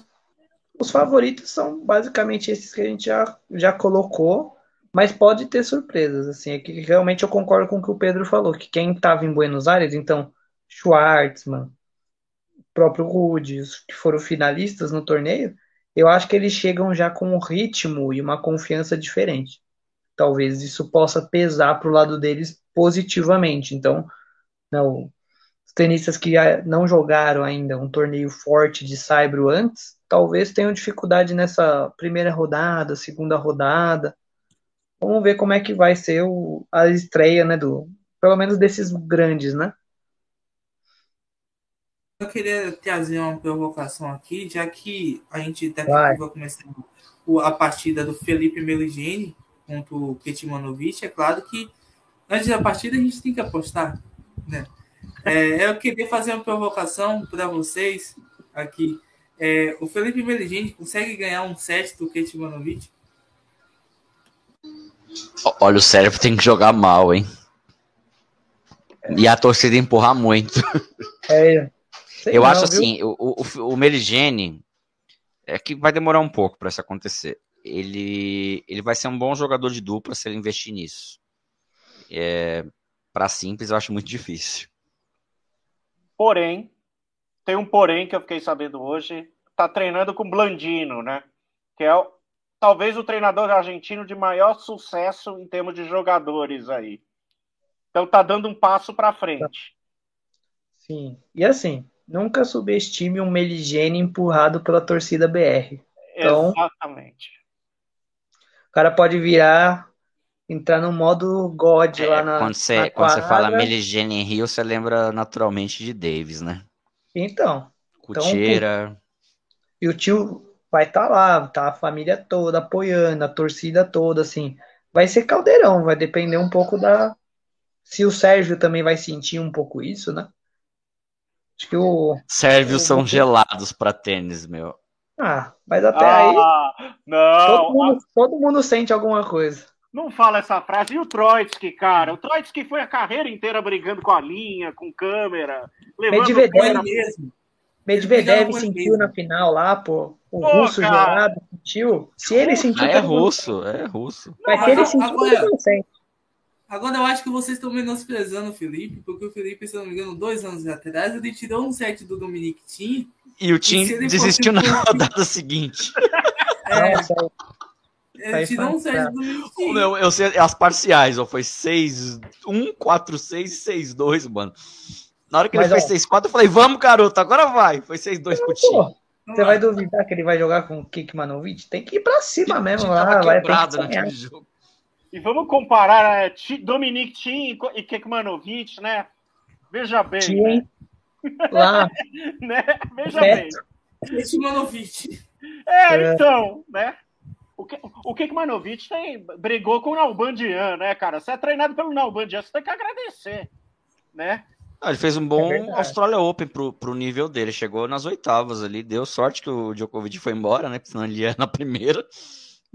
os favoritos são basicamente esses que a gente já, já colocou, mas pode ter surpresas, assim, é que realmente eu concordo com o que o Pedro falou, que quem estava em Buenos Aires, então, Schwartzman, próprio Rude, os que foram finalistas no torneio, eu acho que eles chegam já com um ritmo e uma confiança diferente. Talvez isso possa pesar para o lado deles positivamente. Então, não, tenistas que não jogaram ainda um torneio forte de Saibro antes, talvez tenham dificuldade nessa primeira rodada, segunda rodada. Vamos ver como é que vai ser o, a estreia, né, do, pelo menos desses grandes, né?
Eu queria trazer uma provocação aqui, já que a gente daqui vai. vai começar a partida do Felipe Meligeni contra o Ketmanovic. É claro que antes da partida a gente tem que apostar, né? É, eu queria fazer uma provocação para vocês aqui. É, o Felipe Meligeni consegue ganhar um set do Ketmanovic?
Olha, o cérebro tem que jogar mal, hein? E a torcida empurrar muito. É. Eu não, acho viu? assim, o, o, o Meligeni é que vai demorar um pouco para isso acontecer. Ele, ele vai ser um bom jogador de dupla se ele investir nisso. É, para simples, eu acho muito [laughs] difícil.
Porém, tem um porém que eu fiquei sabendo hoje, tá treinando com Blandino, né? Que é o, talvez o treinador argentino de maior sucesso em termos de jogadores aí. Então tá dando um passo para frente.
Sim. E assim, nunca subestime um Meligene empurrado pela torcida BR. Então,
Exatamente.
O cara pode virar entrar no modo God é, lá na.
Quando você,
na
quando você fala Meligene em Rio, você lembra naturalmente de Davis, né?
Então.
Cuteira. Então,
e o tio vai estar tá lá, tá a família toda apoiando, a torcida toda, assim. Vai ser caldeirão, vai depender um pouco da. Se o Sérgio também vai sentir um pouco isso, né?
Acho que o. Sérvios o... são gelados para tênis, meu.
Ah, mas até ah, aí. Não. Todo mundo, todo mundo sente alguma coisa.
Não fala essa frase. E o Troitsky, cara? O Troitsky foi a carreira inteira brigando com a linha, com câmera,
levando Medvedev mesmo. Medvedev sentiu na final lá, pô. O pô, russo cara. sentiu. Se ele sentiu. Ah,
é russo, é russo.
Mas se ele sentiu, agora, não sente.
Agora eu acho que vocês estão menosprezando o Felipe, porque o Felipe, se não me engano, dois anos atrás, ele tirou um set do Dominic Tim.
E o Tim desistiu na rodada seguinte. [laughs]
É, ele tirou um 6 do
Meu, eu sei as parciais, ó, foi 6, 1, 4, 6 e 6, 2, mano. Na hora que Mas, ele fez 6, 4, eu falei, vamos, garoto, agora vai. Foi 6, 2 pro time.
Você vai duvidar que ele vai jogar com o Kikmanovic? Tem que ir pra cima mesmo lá. Vai, quebrado naquele jogo.
E vamos comparar é, Dominic Thiem e Kekmanovic, né? Veja bem. Thiem. Né?
Lá. [laughs]
né? Veja Beto.
bem. Kekmanovic.
É, é, então, né? O, que, o Kekmanovic tem, brigou com o Nalbandian, né, cara? Você é treinado pelo Nalbandian, você tem que agradecer, né?
Ah, ele fez um bom é Australia Open pro, pro nível dele. Chegou nas oitavas ali. Deu sorte que o Djokovic foi embora, né? Porque senão ele ia na primeira.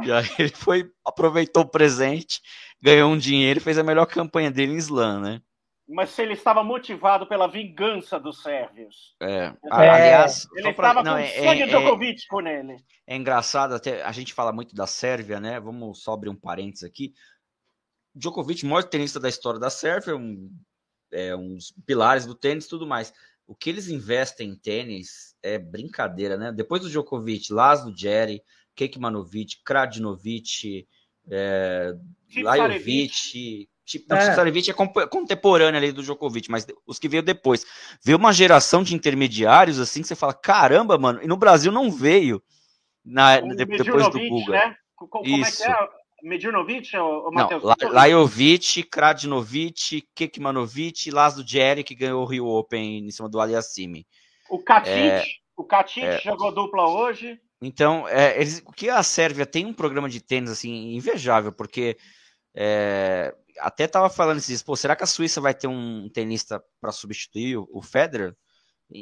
E aí [laughs] ele foi, aproveitou o presente, ganhou um dinheiro e fez a melhor campanha dele em slam, né?
Mas se ele estava motivado pela vingança dos sérvios.
É. Aliás,
ele estava com é, sangue é, Djokovic com ele.
É engraçado, até a gente fala muito da Sérvia, né? Vamos só abrir um parênteses aqui. Djokovic, maior tenista da história da Sérvia, um, é, uns pilares do tênis e tudo mais. O que eles investem em tênis é brincadeira, né? Depois do Djokovic, Laszlo Jerry, Kekmanovic, Kradinovic, é, Lajovic, Tipo, é. Sarevic é contemporâneo ali do Djokovic, mas os que veio depois. Veio uma geração de intermediários assim que você fala, caramba, mano, e no Brasil não veio na, de, depois do Guga. Né?
Como Isso. é que é? Medjunovic ou
Matheus? Lajovic, Kradinovic, Kekmanovic, Laszlo Jerry, que ganhou o Rio Open em cima do Aliassime.
O Katic, é, o Katic é, jogou dupla hoje.
Então, é, eles, o que a Sérvia tem um programa de tênis assim invejável, porque é, até tava falando esses pô, será que a Suíça vai ter um tenista para substituir o, o Federer?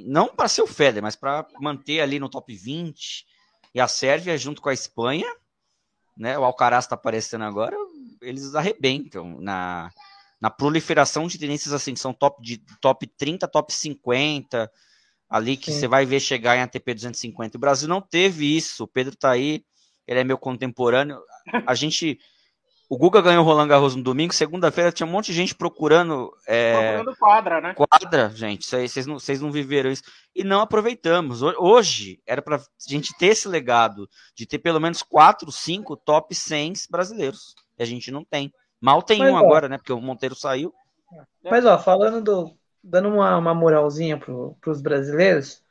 Não para ser o Federer, mas para manter ali no top 20. E a Sérvia, junto com a Espanha, né? O Alcaraz está aparecendo agora, eles arrebentam na, na proliferação de tenistas assim, que são top, de, top 30, top 50, ali que você vai ver chegar em ATP 250. O Brasil não teve isso. O Pedro tá aí, ele é meu contemporâneo. A gente o Guga ganhou o Roland Garros no domingo, segunda-feira tinha um monte de gente procurando. É,
procurando quadra, né?
Quadra, gente. Vocês não, vocês não viveram isso. E não aproveitamos. Hoje era para a gente ter esse legado de ter pelo menos quatro, cinco top 100 brasileiros. E a gente não tem. Mal tem Mas, um ó, agora, né? Porque o Monteiro saiu.
Mas, ó, falando do, dando uma, uma moralzinha para os brasileiros,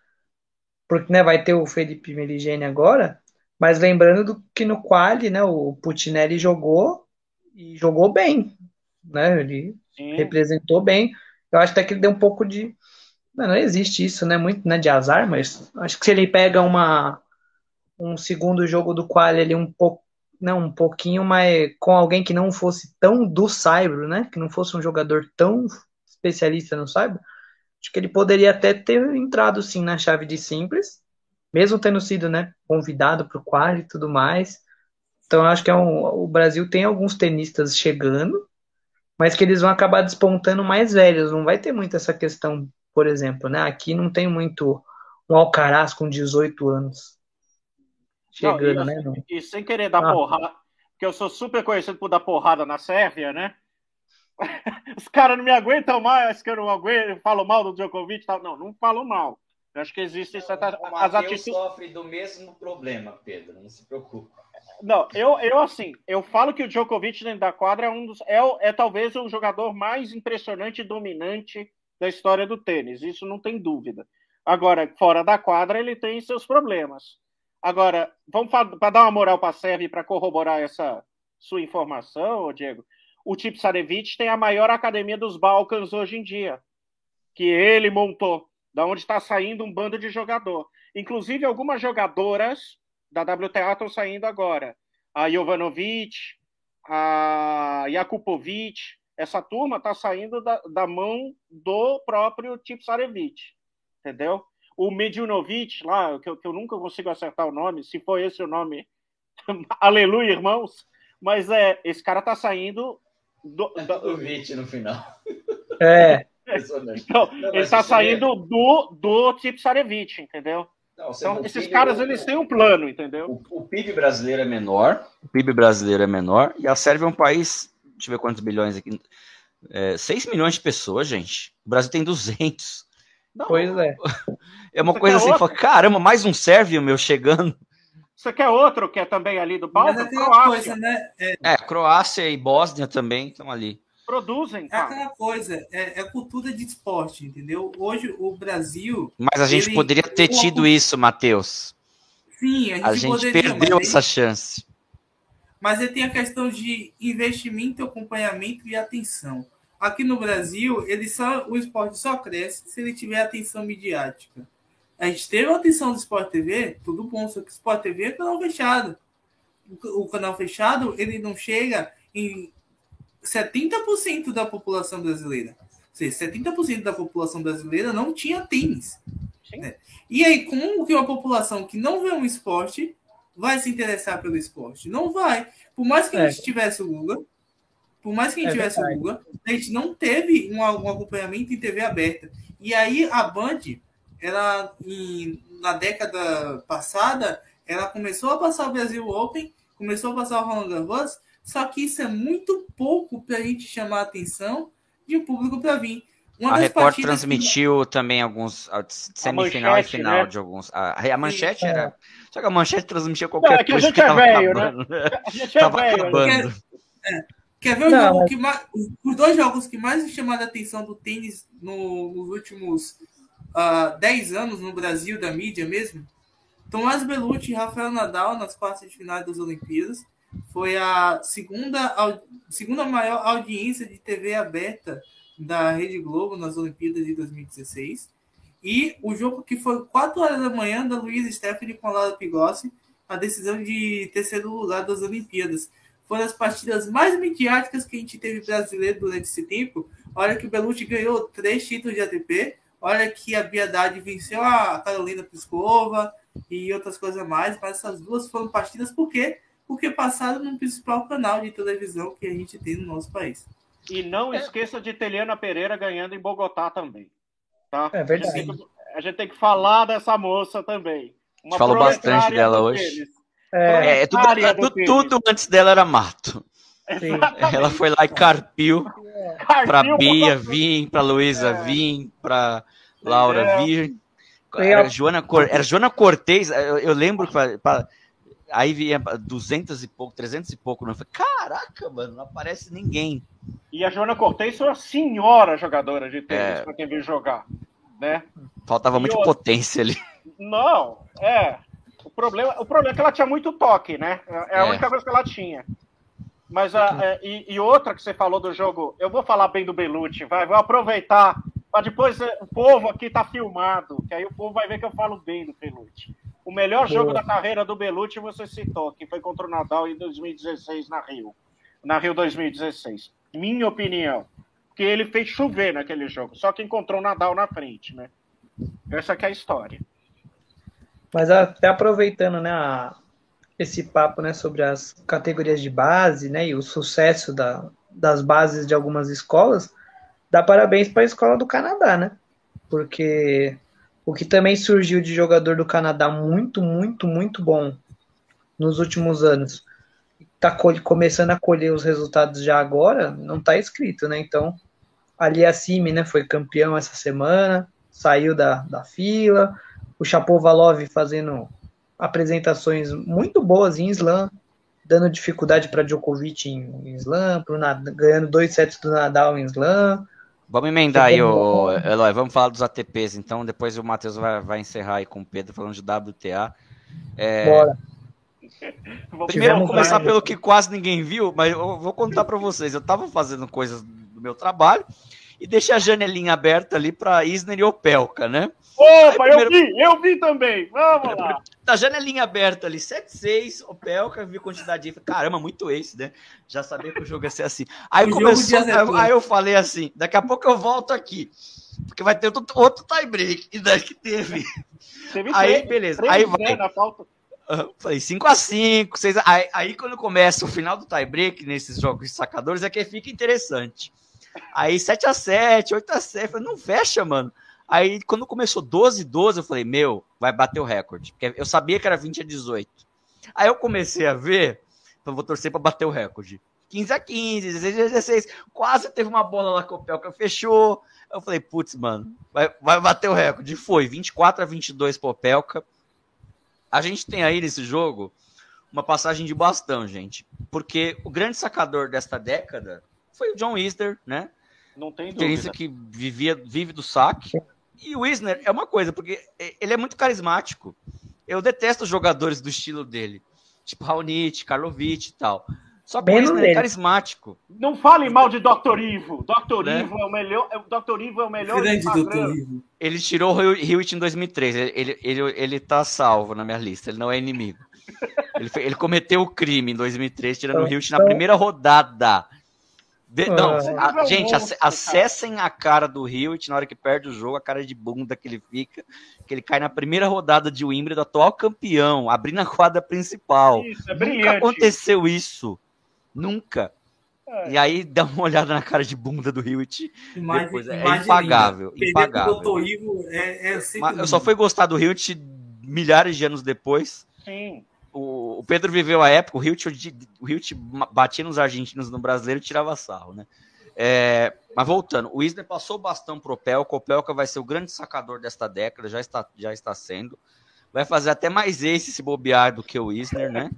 porque né, vai ter o Felipe Meligeni agora, mas lembrando do, que no quali, né, o Putinelli jogou e jogou bem, né? Ele Sim. representou bem. Eu acho até que ele deu um pouco de não, não existe isso, né? Muito né, de azar, mas acho que se ele pega uma um segundo jogo do quali ali um pouco não, um pouquinho mais com alguém que não fosse tão do Cyber, né? Que não fosse um jogador tão especialista no Cyber, acho que ele poderia até ter entrado sim na chave de simples, mesmo tendo sido, né, convidado para o quali e tudo mais. Então acho que é um, o Brasil tem alguns tenistas chegando, mas que eles vão acabar despontando mais velhos. Não vai ter muito essa questão, por exemplo, né? Aqui não tem muito um Alcaraz com 18 anos
chegando, não, e, né? Não. E sem querer dar ah. porrada, porque eu sou super conhecido por dar porrada na Sérvia, né? [laughs] Os caras não me aguentam mais, que eu não aguento, eu falo mal do Djokovic tal. Não, não falo mal. Eu acho que existe certas
as atitudes. sofre do mesmo problema, Pedro, não se preocupe.
Não, eu, eu assim, eu falo que o Djokovic dentro da quadra é um dos é, é talvez o jogador mais impressionante e dominante da história do tênis, isso não tem dúvida. Agora, fora da quadra, ele tem seus problemas. Agora, vamos para dar uma moral para a Sérvia para corroborar essa sua informação, Diego. O Tip Sarevich tem a maior academia dos Balcãs hoje em dia, que ele montou, da onde está saindo um bando de jogador. Inclusive, algumas jogadoras da WTA estão saindo agora. A Jovanovic, a Jakupovic, essa turma está saindo da, da, mão do próprio Tipsarevich, entendeu? O Medjunovic lá, que eu, que eu, nunca consigo acertar o nome, se for esse o nome, [laughs] aleluia, irmãos, mas é, esse cara está saindo
do... do... no final. [laughs]
É.
Então, ele está saindo do, do Tipsarevich, entendeu? Não, então, esses PIB, caras, eles têm um plano, entendeu?
O, o, PIB brasileiro é menor, o PIB brasileiro é menor, e a Sérvia é um país, deixa eu ver quantos bilhões aqui, é, 6 milhões de pessoas, gente. O Brasil tem 200.
Não, pois é. [laughs]
É uma Você coisa assim, fala, caramba, mais um sérvio meu chegando.
Você quer outro que é também ali do palco? Croácia. Coisa,
né? é... é, Croácia e Bósnia também estão ali
produzem. Cara.
É aquela coisa, é, é, cultura de esporte, entendeu? Hoje o Brasil.
Mas a gente ele, poderia ter tido isso, Matheus.
Sim, a gente,
a gente poderia, perdeu essa chance.
Mas ele tem a questão de investimento, acompanhamento e atenção. Aqui no Brasil, ele só, o esporte só cresce se ele tiver atenção midiática. A gente teve a atenção do Sport TV, tudo bom, só que o Sport TV é canal fechado. O, canal fechado, ele não chega em 70% da população brasileira. Ou seja, 70% da população brasileira não tinha tênis. Né? E aí, como que uma população que não vê um esporte vai se interessar pelo esporte? Não vai. Por mais que é. a gente tivesse o Lula, por mais que a gente é tivesse verdade. o Lula, a gente não teve um, um, acompanhamento em TV aberta. E aí a Band, ela em, na década passada, ela começou a passar o Brasil Open, começou a passar o Roland Garros, só que isso é muito pouco para a gente chamar a atenção de um público para vir.
Uma a Record transmitiu que... também alguns semifinal manchete, e final né? de alguns. A, a manchete Sim, era. É. Só que a manchete transmitia qualquer
Não, é que coisa que é tava velho, né? acabando. Né? A gente é [laughs] velho,
acabando. Quer, é, quer ver Não, que mais, os dois jogos que mais chamaram a atenção do tênis no, nos últimos uh, ah, 10 anos no Brasil, da mídia mesmo? Tomás Belucci e Rafael Nadal nas quartas de final das Olimpíadas foi a segunda, segunda maior audiência de TV aberta da Rede Globo nas Olimpíadas de 2016. E o jogo que foi 4 horas da manhã da Luiz Stephanie com a Laura Pigossi, a decisão de terceiro lugar das Olimpíadas. Foram as partidas mais midiáticas que a gente teve brasileiro durante esse tempo. Olha que o Belucci ganhou três títulos de ATP. Olha que a Biadade venceu a Carolina Piscova e outras coisas mais. Mas essas duas foram partidas porque porque passaram no principal canal de televisão que a gente tem no nosso país.
E não é. esqueça de Teliana Pereira ganhando em Bogotá também. Tá?
É verdade.
A gente, que, a gente tem que falar dessa moça também.
Uma falou bastante dela hoje. É, é tudo, tudo, tudo, antes dela era mato. Ela foi lá e carpiu para Bia vir, para Luísa é. vir, para Laura vir. Era Joana, Cor... era Joana Cortez, eu, eu lembro, pra, pra Aí vinha 200 e pouco, 300 e pouco. Não. Eu falei, caraca, mano, não aparece ninguém.
E a Joana Cortez foi uma senhora jogadora de tênis é... para quem veio jogar, né?
Faltava muita potência ali.
Não, é. O problema, o problema é que ela tinha muito toque, né? É a é. única coisa que ela tinha. Mas a, é, e, e, outra que você falou do jogo, eu vou falar bem do Belucci, vai, vou aproveitar para depois é, o povo aqui tá filmado, que aí o povo vai ver que eu falo bem do Belucci. O melhor Boa. jogo da carreira do Belucci você citou, que foi contra o Nadal em 2016 na Rio, na Rio 2016. Minha opinião, que ele fez chover naquele jogo, só que encontrou o Nadal na frente, né? Essa que é a história.
Mas até aproveitando, né, a, esse papo, né, sobre as categorias de base, né, e o sucesso da, das bases de algumas escolas, dá parabéns para a escola do Canadá, né? Porque o que também surgiu de jogador do Canadá muito, muito, muito bom nos últimos anos, tá começando a colher os resultados já agora, não tá escrito, né? Então, ali acima, né, foi campeão essa semana, saiu da, da fila, o Chapovalov fazendo apresentações muito boas em slam, dando dificuldade para Djokovic em, slam, pro Nadal, ganhando dois sets do Nadal em slam.
Vamos emendar aí, o Eloy, vamos falar dos ATPs, então depois o Matheus vai, vai encerrar aí com o Pedro falando de WTA. É... Bora. Primeiro, vamos começar pelo que quase ninguém viu, mas eu vou contar para vocês. Eu estava fazendo coisas do meu trabalho e deixei a janelinha aberta ali para Isner e Opelka, né?
Opa, primeiro... eu vi, eu vi também. Vamos lá.
Tá janelinha aberta ali, 7-6, o Pelca, vi quantidade de. Caramba, muito ace, né? Já sabia que o jogo ia ser assim. Aí o começou, aí, aí, eu falei assim: daqui a pouco eu volto aqui. Porque vai ter outro, outro tie break. E daí que teve. teve aí, três, beleza. Três, aí vai. Né, na falta. Uh, falei 5x5, 6 aí, aí quando começa o final do tie break nesses jogos de sacadores é que fica interessante. Aí 7x7, 8x7, falei, não fecha, mano. Aí, quando começou 12 12, eu falei, meu, vai bater o recorde. Porque eu sabia que era 20 a 18. Aí eu comecei a ver, então vou torcer para bater o recorde. 15 a 15, 16 a 16. Quase teve uma bola lá que o Pelka fechou. Eu falei, putz, mano, vai, vai bater o recorde. E foi, 24 a 22 pro Pelka. A gente tem aí nesse jogo uma passagem de bastão, gente. Porque o grande sacador desta década foi o John Easter, né?
Não tem dúvida.
Isso que vivia, vive do saque. E o Wisner é uma coisa, porque ele é muito carismático. Eu detesto os jogadores do estilo dele. Tipo Raonic, Karlovic e tal. Só que o Wisner é carismático.
Não fale mal de Dr. Ivo. Dr. Né? Ivo é o melhor. É Dr. Ivo é o melhor. Grande Dr.
Ivo. Ele tirou o Hewitt em 2003. Ele, ele, ele, ele tá salvo na minha lista. Ele não é inimigo. ele, ele cometeu o crime em 2003, tirando o Hewitt na primeira rodada. De, não, a, gente, acessem a cara do Hewitt na hora que perde o jogo, a cara de bunda que ele fica, que ele cai na primeira rodada de Wimbledon, atual campeão, abrindo a quadra principal. Isso, é Nunca aconteceu isso. Nunca. É. E aí dá uma olhada na cara de bunda do Hewitt. Depois, é impagável. impagável. É, é eu só fui gostar do Hewitt milhares de anos depois. Sim o, o Pedro viveu a época, o Hilt, o Hilt batia nos argentinos no brasileiro e tirava sarro, né? É, mas voltando, o Isner passou o bastão pro Pelca, o Pelca vai ser o grande sacador desta década, já está, já está sendo. Vai fazer até mais esse se bobear do que o Isner, né?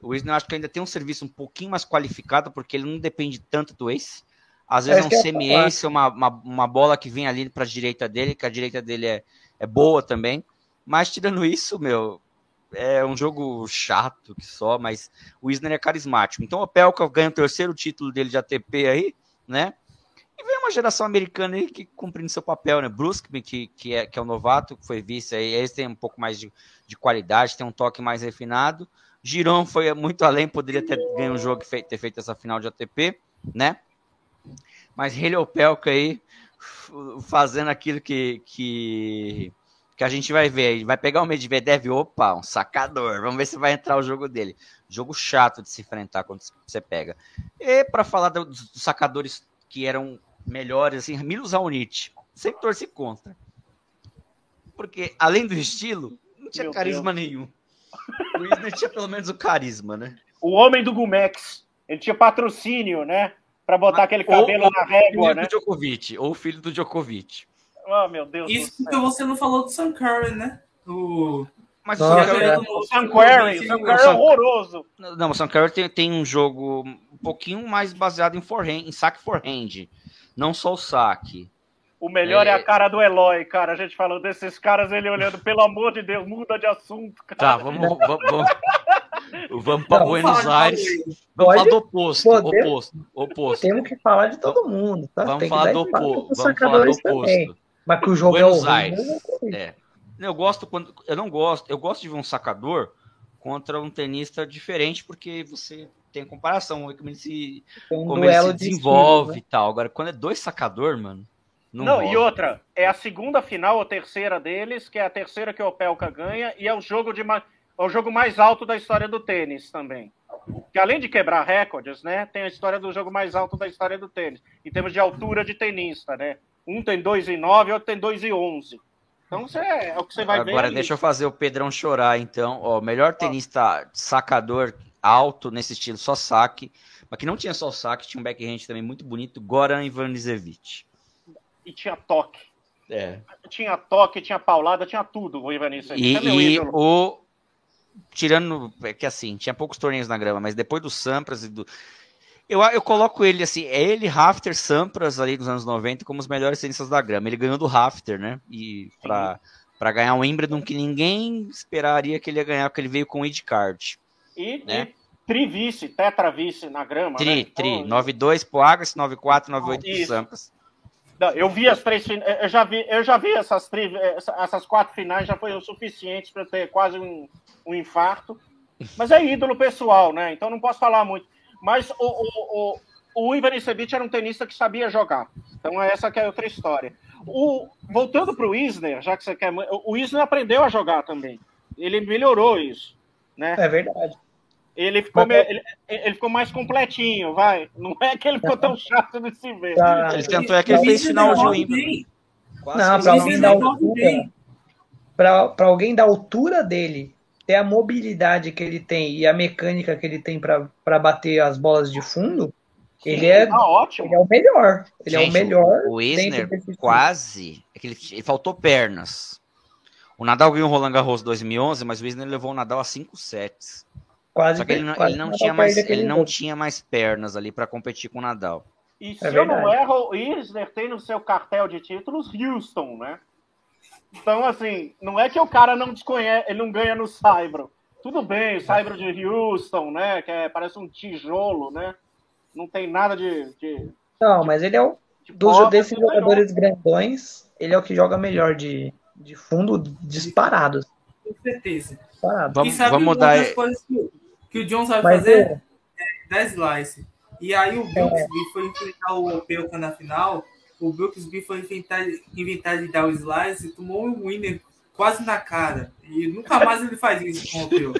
O Isner acho que ainda tem um serviço um pouquinho mais qualificado, porque ele não depende tanto do ace. Às vezes é, um semi-ace, uma, uma, uma, bola que vem ali para a direita dele, que a direita dele é, é boa também. Mas tirando isso, meu, é um jogo chato que só, mas o Isner é carismático. Então o Pelka ganha o terceiro título dele de ATP aí, né? E vem uma geração americana aí que cumprindo seu papel, né? Brusque, que, que, é, que é o novato, que foi vice aí, esse tem um pouco mais de, de qualidade, tem um toque mais refinado. Giron foi muito além, poderia ter ganho um jogo e ter feito essa final de ATP, né? Mas ele é o Pelka aí, fazendo aquilo que, que que a gente vai ver. Vai pegar o Medvedev, opa, um sacador. Vamos ver se vai entrar o jogo dele. Jogo chato de se enfrentar quando você pega. E para falar dos sacadores que eram melhores, assim, Milos Raonic, sempre torci contra. Porque, além do estilo, não tinha Meu carisma Deus. nenhum. O Isner tinha pelo menos o carisma, né?
O homem do Gumex. Ele tinha patrocínio, né? Para botar Mas, aquele cabelo ou, na régua, né?
Do Djokovic, ou o filho do Djokovic.
Oh, meu Deus
Isso porque você não falou do Sam Curry, né? O...
Mas Nossa, o Sam o Sam Querrey é horroroso.
Não, o Sam Querrey tem, tem um jogo um pouquinho mais baseado em forehand, em saque forehand, não só o saque.
O melhor é... é... a cara do Eloy, cara. A gente falando desses caras, ele olhando, pelo amor de Deus, muda de assunto, cara.
Tá, vamos, vamos, vamos, vamos para Buenos Aires. Vamos falar do oposto, oposto, oposto.
Temos que falar de todo mundo,
tá? Vamos falar do oposto. Vamos falar do oposto.
Mas que o jogo
Buenos é Aires. É. Eu gosto quando eu não gosto, eu gosto de ver um sacador contra um tenista diferente porque você tem comparação, como ele se, um como ele se desenvolve de estilo, né? e tal. Agora quando é dois sacador, mano,
não, não e outra, é a segunda final, a terceira deles, que é a terceira que o Opelka ganha e é o jogo de é o jogo mais alto da história do tênis também. Que além de quebrar recordes, né, tem a história do jogo mais alto da história do tênis, em termos de altura de tenista, né? Um tem 2,9 e outro tem 2,11. Então você, é o que você vai
Agora,
ver.
Agora deixa eu fazer o Pedrão chorar, então. Ó, melhor tenista sacador alto nesse estilo, só saque. Mas que não tinha só saque, tinha um backhand também muito bonito, Goran Ivanisevic.
E tinha toque.
É.
Tinha toque, tinha paulada, tinha tudo o Ivanisevic.
E, é e o... Tirando, é que assim, tinha poucos torneios na grama, mas depois do Sampras e do... Eu, eu coloco ele assim, é ele, Rafter, Sampras ali nos anos 90 como os melhores tenistas da grama. Ele ganhou do Rafter, né? E pra, pra ganhar um Wimbledon que ninguém esperaria que ele ia ganhar, porque ele veio com o Ed Card.
E, né? e trivice, tetravice na grama.
Tri, né? tri. Então, 9-2 pro Agassi, 9-4, 9-8 pro Sampras.
Não, eu vi as três eu já vi, eu já vi essas, tri, essas quatro finais, já foi o suficiente para ter quase um, um infarto. Mas é ídolo pessoal, né? Então não posso falar muito. Mas o, o, o, o Ivan Isevich era um tenista que sabia jogar. Então essa que é outra história. O, voltando para o Isner, já que você quer. O Isner aprendeu a jogar também. Ele melhorou isso. Né?
É verdade.
Ele ficou, Mas... ele, ele, ficou mais completinho, vai. Não é que ele ficou tão [laughs] chato de se ver.
Tá. Ele tentou é que ele fez final de Wimbledon.
Não, para alguém da altura, para alguém da altura dele ter a mobilidade que ele tem e a mecânica que ele tem para bater as bolas de fundo, Sim, ele é, tá ótimo. ele é o melhor. Ele Gente, é o melhor.
O Isner quase. É que ele, ele, faltou pernas. O Nadal ganhou o Roland Garros 2011, mas o Isner levou o Nadal a 5 sets. Quase Só que ele não, ele não tinha mais ele não tinha mais pernas ali para competir com o Nadal.
E é se é eu não erro, o Isner tem no seu cartel de títulos Houston, né? Então, assim, não é que o cara não desconhece, ele não ganha no Saibro. Tudo bem, o Saibro de Houston, né? Que é, parece um tijolo, né? Não tem nada de. de
não, mas ele é o. De dos desses jogadores melhor. grandões, ele é o que joga melhor de, de fundo disparado.
Com certeza.
Disparado. Vamos, vamos mudar.
Que, que o John sabe mas fazer é 10 slice. E aí o Brooks é. foi enfrentar o Pelka na final o Brooksby foi inventar, inventar de dar o slice e tomou um winner quase na cara. E nunca mais ele faz isso com o Peu.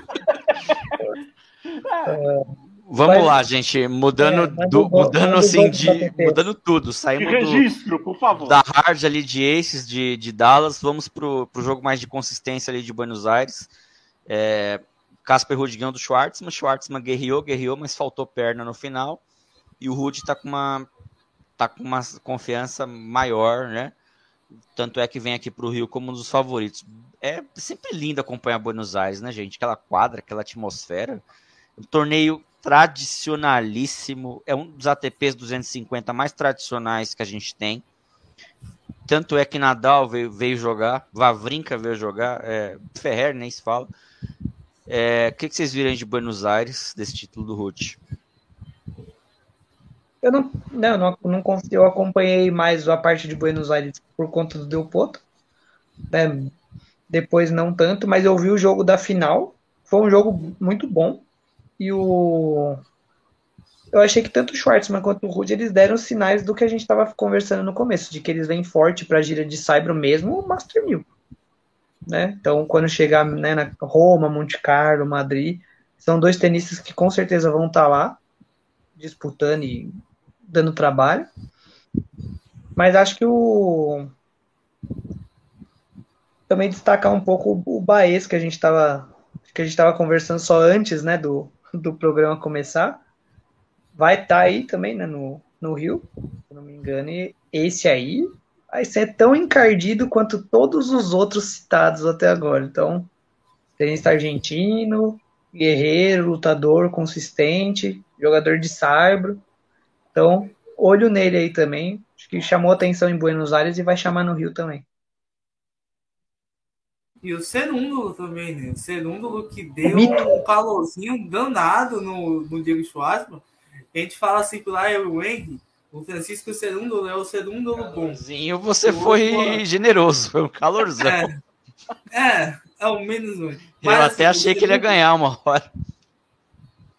Vamos Mas, lá, gente, mudando, é, do, mudando assim de, mudando tudo, saímos
registro, por favor.
da hard ali de Aces de, de Dallas, vamos pro, pro jogo mais de consistência ali de Buenos Aires. É, Casper Ruud ganhou do Schwartzman, Schwartzman guerreou, guerreou, mas faltou perna no final. E o Ruud tá com uma tá com uma confiança maior, né? Tanto é que vem aqui para o Rio como um dos favoritos. É sempre lindo acompanhar Buenos Aires, né, gente? Aquela quadra, aquela atmosfera. Um torneio tradicionalíssimo. É um dos ATPs 250 mais tradicionais que a gente tem. Tanto é que Nadal veio, veio jogar, Vavrinka veio jogar, é, Ferrer nem se fala. É, o que, que, vocês viram de Buenos Aires, desse título do Ruth?
Eu não, não, não, não eu acompanhei mais a parte de Buenos Aires por conta do Del Potro. Né? Depois não tanto, mas eu vi o jogo da final. Foi um jogo muito bom. E o eu achei que tanto o Schwartzman quanto o Rude eles deram sinais do que a gente estava conversando no começo, de que eles vêm forte para a gira de Saibro mesmo, o Master 1000. Né? Então, quando chegar né, na Roma, Monte Carlo, Madrid, são dois tenistas que com certeza vão estar tá lá disputando e dando trabalho. Mas acho que o. Também destacar um pouco o Baez, que a gente estava que a gente estava conversando só antes né, do, do programa começar. Vai estar tá aí também né, no, no Rio, se não me engano. E esse aí vai ser tão encardido quanto todos os outros citados até agora. Então, Tenista argentino, guerreiro, lutador, consistente, jogador de saibro. Então, olho nele aí também. Acho que chamou atenção em Buenos Aires e vai chamar no Rio também.
E o Serúndulo também, né? O Serúndulo que deu um calorzinho danado no, no Diego Schwartzman. A gente fala assim por lá, eu o Henry, o Francisco Serúndulo é o Serúndulo bom.
Você foi generoso, foi um calorzão.
É, é, é o menos um.
eu até assim, achei que ele ia ganhar uma hora.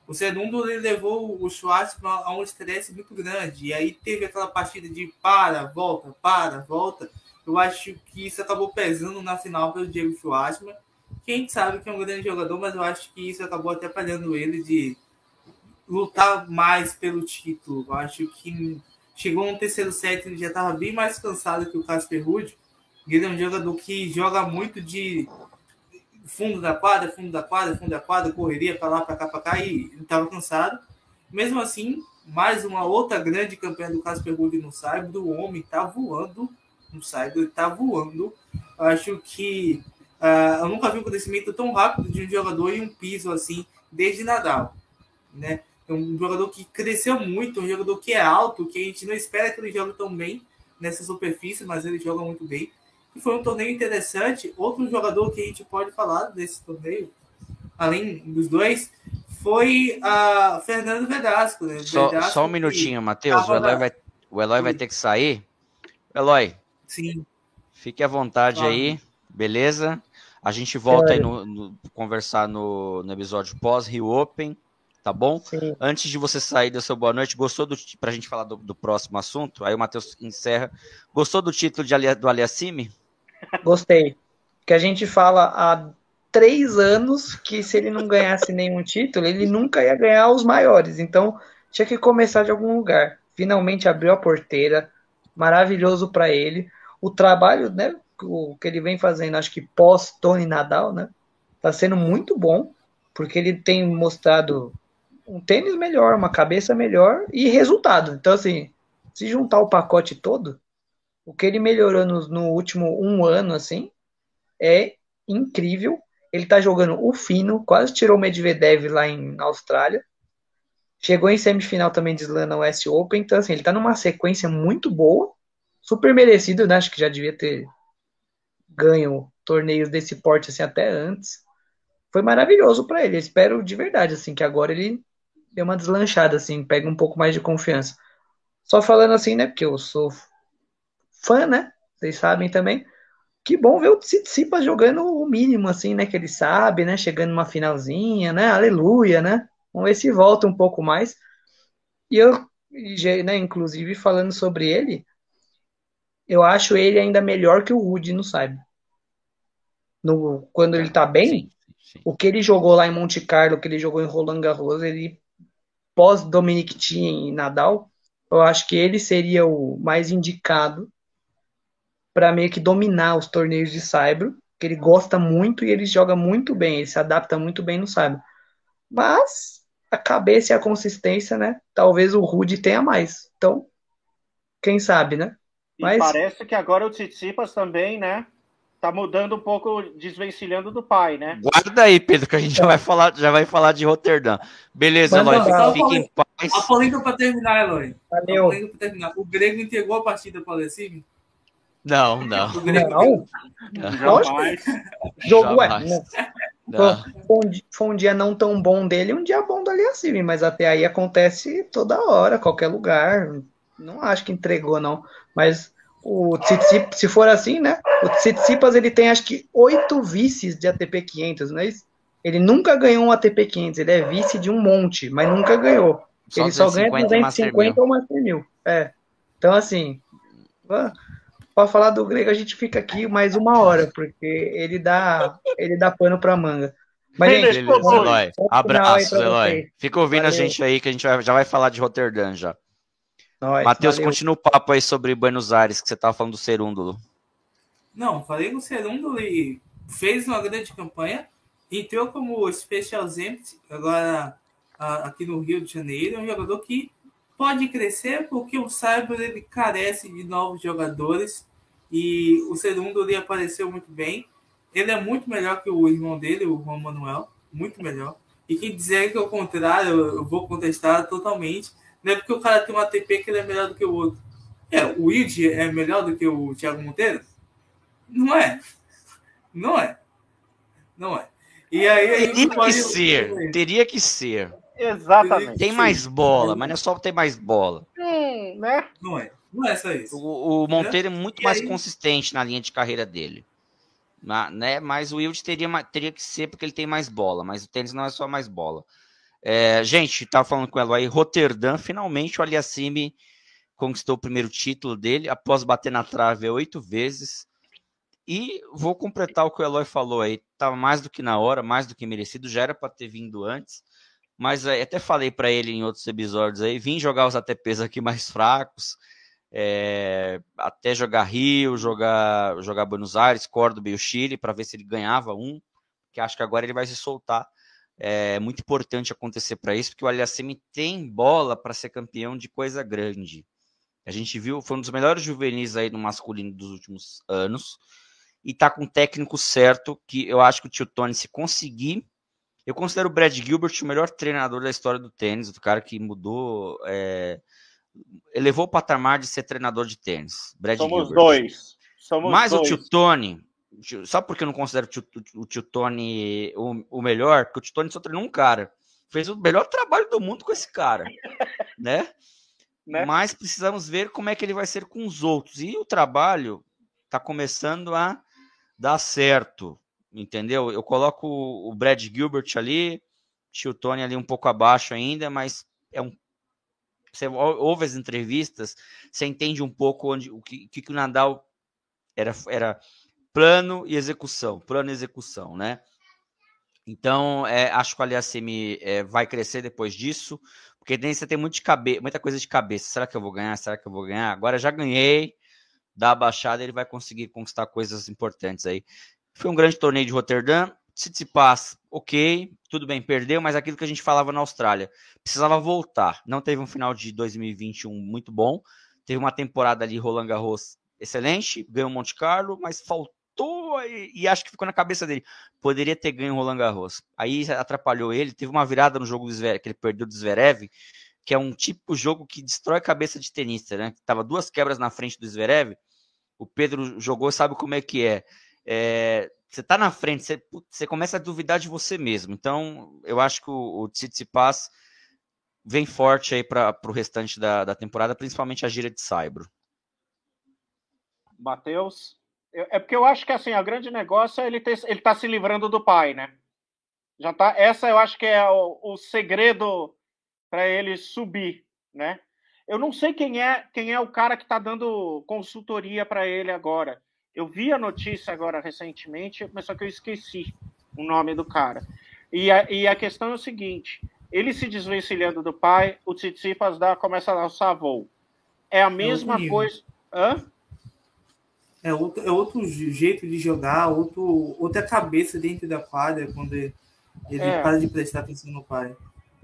O segundo ele levou o Schwartzman a um estresse muito grande. E aí teve aquela partida de para, volta, para, volta. Eu acho que isso acabou pesando na final pelo Diego Schwartzman. Que a gente sabe que é um grande jogador, mas eu acho que isso acabou até atrapalhando ele de lutar mais pelo título. Eu acho que chegou no terceiro set, ele já estava bem mais cansado que o Casper Ruud. Ele é um jogador que joga muito de fundo da quadra, fundo da quadra, fundo da quadra, correria para lá, para cá, para cá, e estava cansado. Mesmo assim, mais uma outra grande campanha do Casper Ruud no Cyber, o homem está voando no Cyber, está voando. Acho que uh, eu nunca vi um crescimento tão rápido de um jogador em um piso assim, desde Nadal, né? É um jogador que cresceu muito, um jogador que é alto, que a gente não espera que ele jogue tão bem nessa superfície, mas ele joga muito bem que foi um torneio interessante. Outro jogador que a gente pode falar desse torneio, além dos dois, foi a Fernando Vedasco. Né?
Só, Vedasco só um minutinho, Matheus. O Eloy, vai, o Eloy vai ter que sair. Eloy.
Sim.
Fique à vontade aí, beleza? A gente volta é. aí no, no, conversar no, no episódio pós-Rio Open, tá bom? Sim. Antes de você sair da sua boa noite, gostou do pra gente falar do, do próximo assunto? Aí o Matheus encerra. Gostou do título de, do Aliassime?
Gostei. Que a gente fala há três anos que se ele não ganhasse nenhum título, ele nunca ia ganhar os maiores. Então tinha que começar de algum lugar. Finalmente abriu a porteira, maravilhoso para ele. O trabalho, né, o que ele vem fazendo, acho que pós Tony Nadal, né, tá sendo muito bom, porque ele tem mostrado um tênis melhor, uma cabeça melhor e resultado. Então assim, se juntar o pacote todo, o que ele melhorou no, no último um ano, assim, é incrível. Ele tá jogando o fino, quase tirou o Medvedev lá em Austrália. Chegou em semifinal também de Slam na West Open. Então, assim, ele tá numa sequência muito boa. Super merecido, né? Acho que já devia ter ganho torneios desse porte, assim, até antes. Foi maravilhoso para ele. Espero de verdade, assim, que agora ele dê uma deslanchada, assim, pega um pouco mais de confiança. Só falando assim, né? Porque eu sou fã, né? Vocês sabem também. Que bom ver o Tsitsipas jogando o mínimo, assim, né? Que ele sabe, né? Chegando numa finalzinha, né? Aleluia, né? Vamos ver se volta um pouco mais. E eu, né, inclusive, falando sobre ele, eu acho ele ainda melhor que o Rudy no Cyber. No, quando ele tá bem, sim, sim. o que ele jogou lá em Monte Carlo, o que ele jogou em Roland Garros, ele pós Dominic Thiem e Nadal, eu acho que ele seria o mais indicado para meio que dominar os torneios de Saibro, que ele gosta muito e ele joga muito bem, ele se adapta muito bem no Saibro. Mas a cabeça e a consistência, né? Talvez o Rude tenha mais. Então, quem sabe, né?
Mas... E parece que agora o Tsitsipas também, né? Tá mudando um pouco, desvencilhando do pai, né?
Guarda aí, Pedro, que a gente já vai falar, já vai falar de Roterdã. Beleza, Eloy, fica, fica em paz.
A polêmica para terminar, Eloy. Valeu. A terminar. O Grego entregou a partida para o Alessio?
Não, não.
Não? não. Jogo é. Não. Foi, um, dia não tão bom dele, um dia bom do Aliassime, mas até aí acontece toda hora, qualquer lugar. Não acho que entregou, não. Mas o Tsitsipas, se for assim, né? O Tsitsipas ele tem acho que oito vices de ATP 500, não é isso? Ele nunca ganhou um ATP 500, ele é vice de um monte, mas nunca ganhou. Só ele só ganha 250 ou Master 1000. É. Então, assim, para falar do grego a gente fica aqui mais uma hora, porque ele dá, ele dá pano para manga.
Mas, gente, Beleza, Eloy. Abraço, Eloy. Fica ouvindo valeu. a gente aí que a gente vai, já vai falar de Roterdã já. Matheus, continua o papo aí sobre Buenos Aires, que você estava falando do Serúndulo.
Não, falei do Serúndulo e fez uma grande campanha, entrou como Special Exempt agora aqui no Rio de Janeiro, é um jogador que pode crescer porque o Cyber ele carece de novos jogadores e o segundo ali apareceu muito bem. Ele é muito melhor que o irmão dele, o Juan Manuel. Muito melhor. E quem dizer que é o contrário, eu vou contestar totalmente. Não é porque o cara tem um ATP que ele é melhor do que o outro. É, o Wilde é melhor do que o Thiago Monteiro? Não é. Não é. Não é.
E aí, teria que ser, teria que ser.
Exatamente.
Tem mais bola, mas não é só ter mais bola.
Hum, né?
Não é. Não é só isso.
O, o Monteiro é muito e mais aí... consistente na linha de carreira dele. né? Mas o Wild teria, teria que ser porque ele tem mais bola, mas o tênis não é só mais bola. É, gente, tava falando com ela aí, Roterdã, finalmente o Aliassime conquistou o primeiro título dele, após bater na trave oito vezes. E vou completar o que o Eloy falou aí. Tava mais do que na hora, mais do que merecido. Já era para ter vindo antes. Mas até falei para ele em outros episódios aí. Vim jogar os ATPs aqui mais fracos. É, até jogar Rio, jogar, jogar Buenos Aires, Córdoba e o Chile, para ver se ele ganhava um. Que acho que agora ele vai se soltar. É muito importante acontecer para isso, porque o Aliassime tem bola para ser campeão de coisa grande. A gente viu, foi um dos melhores juvenis aí no masculino dos últimos anos e tá com o técnico certo, que eu acho que o Tio Tony, se conseguir. Eu considero o Brad Gilbert o melhor treinador da história do tênis, o cara que mudou. É, elevou o patamar de ser treinador de tênis. Brad
Somos Gilbert. dois.
Somos Mas dois. o Tio Tony, só porque eu não considero o Tio, o tio Tony o, o melhor, porque o Tio Tony só treinou um cara. Fez o melhor trabalho do mundo com esse cara, [laughs] né? né? Mas precisamos ver como é que ele vai ser com os outros. E o trabalho está começando a dá certo, entendeu? Eu coloco o Brad Gilbert ali, o Tony ali um pouco abaixo ainda, mas é um você ouve as entrevistas, você entende um pouco onde o que, que o Nadal era, era plano e execução, plano e execução, né? Então, é, acho que o Aliassime é, vai crescer depois disso, porque nem você tem muito de cabe muita coisa de cabeça. Será que eu vou ganhar? Será que eu vou ganhar? Agora já ganhei, da baixada, ele vai conseguir conquistar coisas importantes aí. Foi um grande torneio de Roterdã. Tsitsipas, ok, tudo bem, perdeu, mas aquilo que a gente falava na Austrália, precisava voltar. Não teve um final de 2021 muito bom, teve uma temporada ali Roland Garros excelente, ganhou Monte Carlo, mas faltou e, e, acho que ficou na cabeça dele. Poderia ter ganho Roland Garros. Aí atrapalhou ele, teve uma virada no jogo do Zverev, que ele perdeu do Zverev, que é um tipo jogo que destrói a cabeça de tenista, né? Tava duas quebras na frente do Zverev, o Pedro jogou, sabe como é que é. é você tá na frente, você, você, começa a duvidar de você mesmo. Então, eu acho que o, o Tsitsipas vem forte aí para o restante da, da temporada, principalmente a gira de Saibro.
Matheus? É porque eu acho que assim, a grande negócio é ele ter, ele tá se livrando do pai, né? Já tá, essa eu acho que é o, o segredo para ele subir, né? Eu não sei quem é quem é o cara que está dando consultoria para ele agora. Eu vi a notícia agora recentemente, mas só que eu esqueci o nome do cara. E a, e a questão é o seguinte: ele se desvencilhando do pai, o Tsitsipas dá, começa a dar o savou. É a é mesma é coisa. Hã?
É outro, é outro jeito de jogar, outro, outra cabeça dentro da quadra quando ele, é. para de prestar atenção no pai.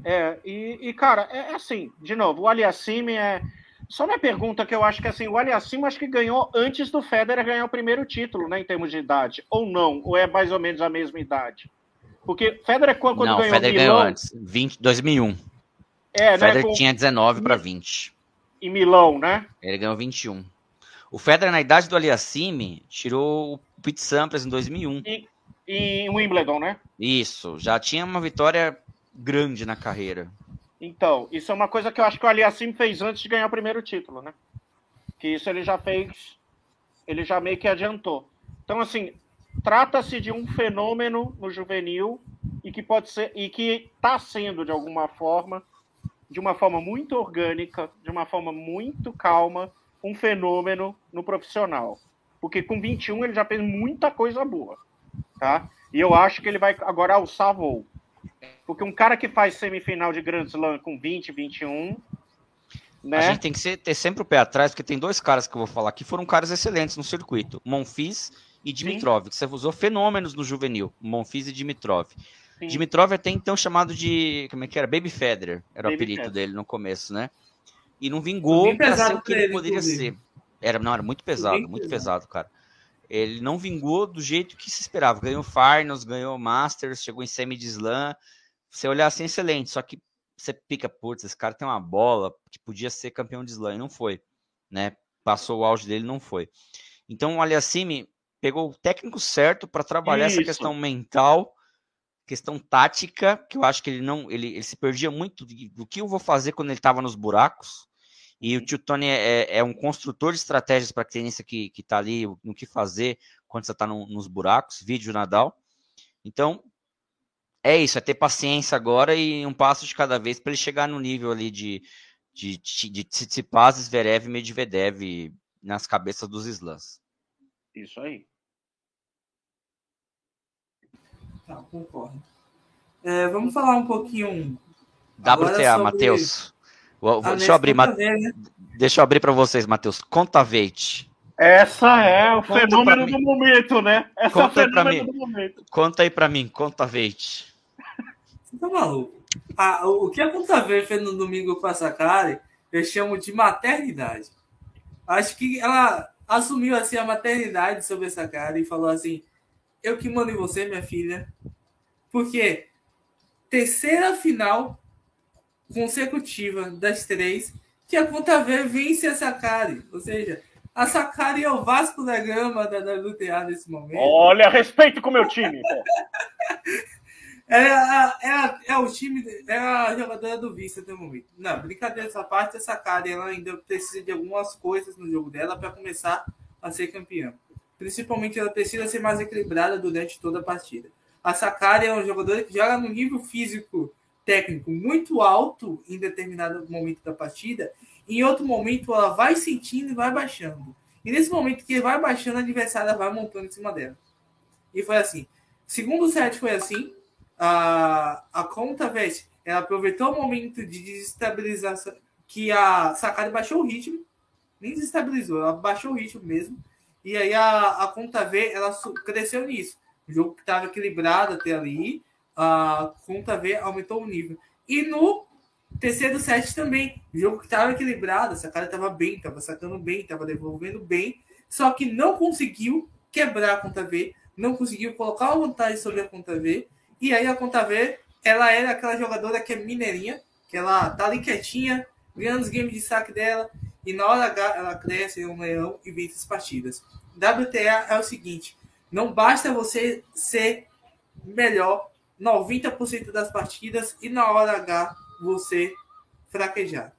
É, e, e cara, é, é assim, de novo, o Aliassime é. Só minha pergunta que eu acho que assim, o Aliassime acho que ganhou antes do Federer ganhar o primeiro título, né, em termos de idade, ou não, ou é mais ou menos a mesma idade. Porque Federer quando,
não,
ganhou
Federer Milão, ganhou antes, 20, 2001. É, né, Federer com... tinha 19 para 20.
Em Milão, né?
Ele ganhou 21. O Federer na idade do Aliassime tirou o Pete Sampras em 2001. E,
em Wimbledon, né?
Isso, já tinha uma vitória grande na carreira.
Então, isso é uma coisa que eu acho que o Aliassim fez antes de ganhar o primeiro título, né? Que isso ele já fez, ele já meio que adiantou. Então, assim, trata-se de um fenômeno no juvenil e que pode ser e que está sendo de alguma forma, de uma forma muito orgânica, de uma forma muito calma, um fenômeno no profissional. Porque com 21 ele já fez muita coisa boa, tá? E eu acho que ele vai agora alçar voo. Porque um cara que faz semifinal de Grand Slam com 20, 21. Né?
A gente tem que ser, ter sempre o pé atrás, porque tem dois caras que eu vou falar aqui, foram caras excelentes no circuito: Monfils e Dimitrov, Sim. que você usou fenômenos no juvenil, Monfils e Dimitrov. Sim. Dimitrov é até então chamado de. Como é que era? Baby Federer, era Baby o apelido Federer. dele no começo, né? E não vingou para ser o que ele poderia ser. Era, não, era muito pesado, muito pesado, cara. ele não vingou do jeito que se esperava. Ganhou Finals, ganhou Masters, chegou em semi de slam. Você olhar assim, excelente. Só que você pica, putz, esse cara tem uma bola que podia ser campeão de slam e não foi, né? Passou o auge dele, não foi. Então o Aliassime pegou o técnico certo para trabalhar Isso. essa questão mental, questão tática, que eu acho que ele não, ele, ele se perdia muito do que eu vou fazer quando ele estava nos buracos. E o tio Tony é, é, é um construtor de estratégias para tenista que, que tá ali, no que fazer quando você está no, nos buracos, vídeo Nadal. Então, é isso, é ter paciência agora e um passo de cada vez para ele chegar no nível ali de, de, de, de Tsitsipas, Zverev e Medvedev nas cabeças dos slams.
Isso aí.
Tá, concordo. É, vamos falar um pouquinho.
WTA, sobre... Matheus. Deixa eu abrir, Ma... né? deixa eu abrir para vocês, Matheus. Conta Veit.
Essa é o conta fenômeno do momento, né? Essa
conta é o fenômeno do momento. Conta aí para mim, conta Veit.
Você tá maluco? Ah, o que a Conta Veit fez no domingo com a Sakari, eu chamo de maternidade. Acho que ela assumiu assim a maternidade sobre essa cara e falou assim: "Eu que mando em você, minha filha". Porque terceira final consecutiva das três que a Conta V vence a Sakari. Ou seja, a Sakari é o Vasco da Gama da WTA nesse momento.
Olha, respeito com o meu time.
é, a, é, a, é, o time, é a jogadora do vice até o momento. Não, brincadeira essa parte, a Sakari ela ainda precisa de algumas coisas no jogo dela para começar a ser campeã. Principalmente ela precisa ser mais equilibrada durante toda a partida. A Sakari é um jogador que joga no nível físico técnico muito alto em determinado momento da partida, em outro momento ela vai sentindo e vai baixando. E nesse momento que vai baixando, a adversária vai montando em cima dela. E foi assim. Segundo set foi assim. A, a conta Vest, ela aproveitou o momento de desestabilização que a Sakari baixou o ritmo, nem desestabilizou, ela baixou o ritmo mesmo. E aí a, a conta V, ela cresceu nisso. O jogo que estava equilibrado até ali, a conta V aumentou o nível. E no terceiro set também, o jogo que estava equilibrado, essa cara estava bem, estava sacando bem, estava devolvendo bem, só que não conseguiu quebrar a conta V, não conseguiu colocar uma vantagem sobre a conta V, e aí a conta V, ela era aquela jogadora que é mineirinha, que ela tá ali quietinha, ganhando os games de saque dela, e na hora H ela cresce um leão e vence as partidas. WTA é o seguinte, não basta você ser melhor 90% das partidas e na hora H você fraquejar.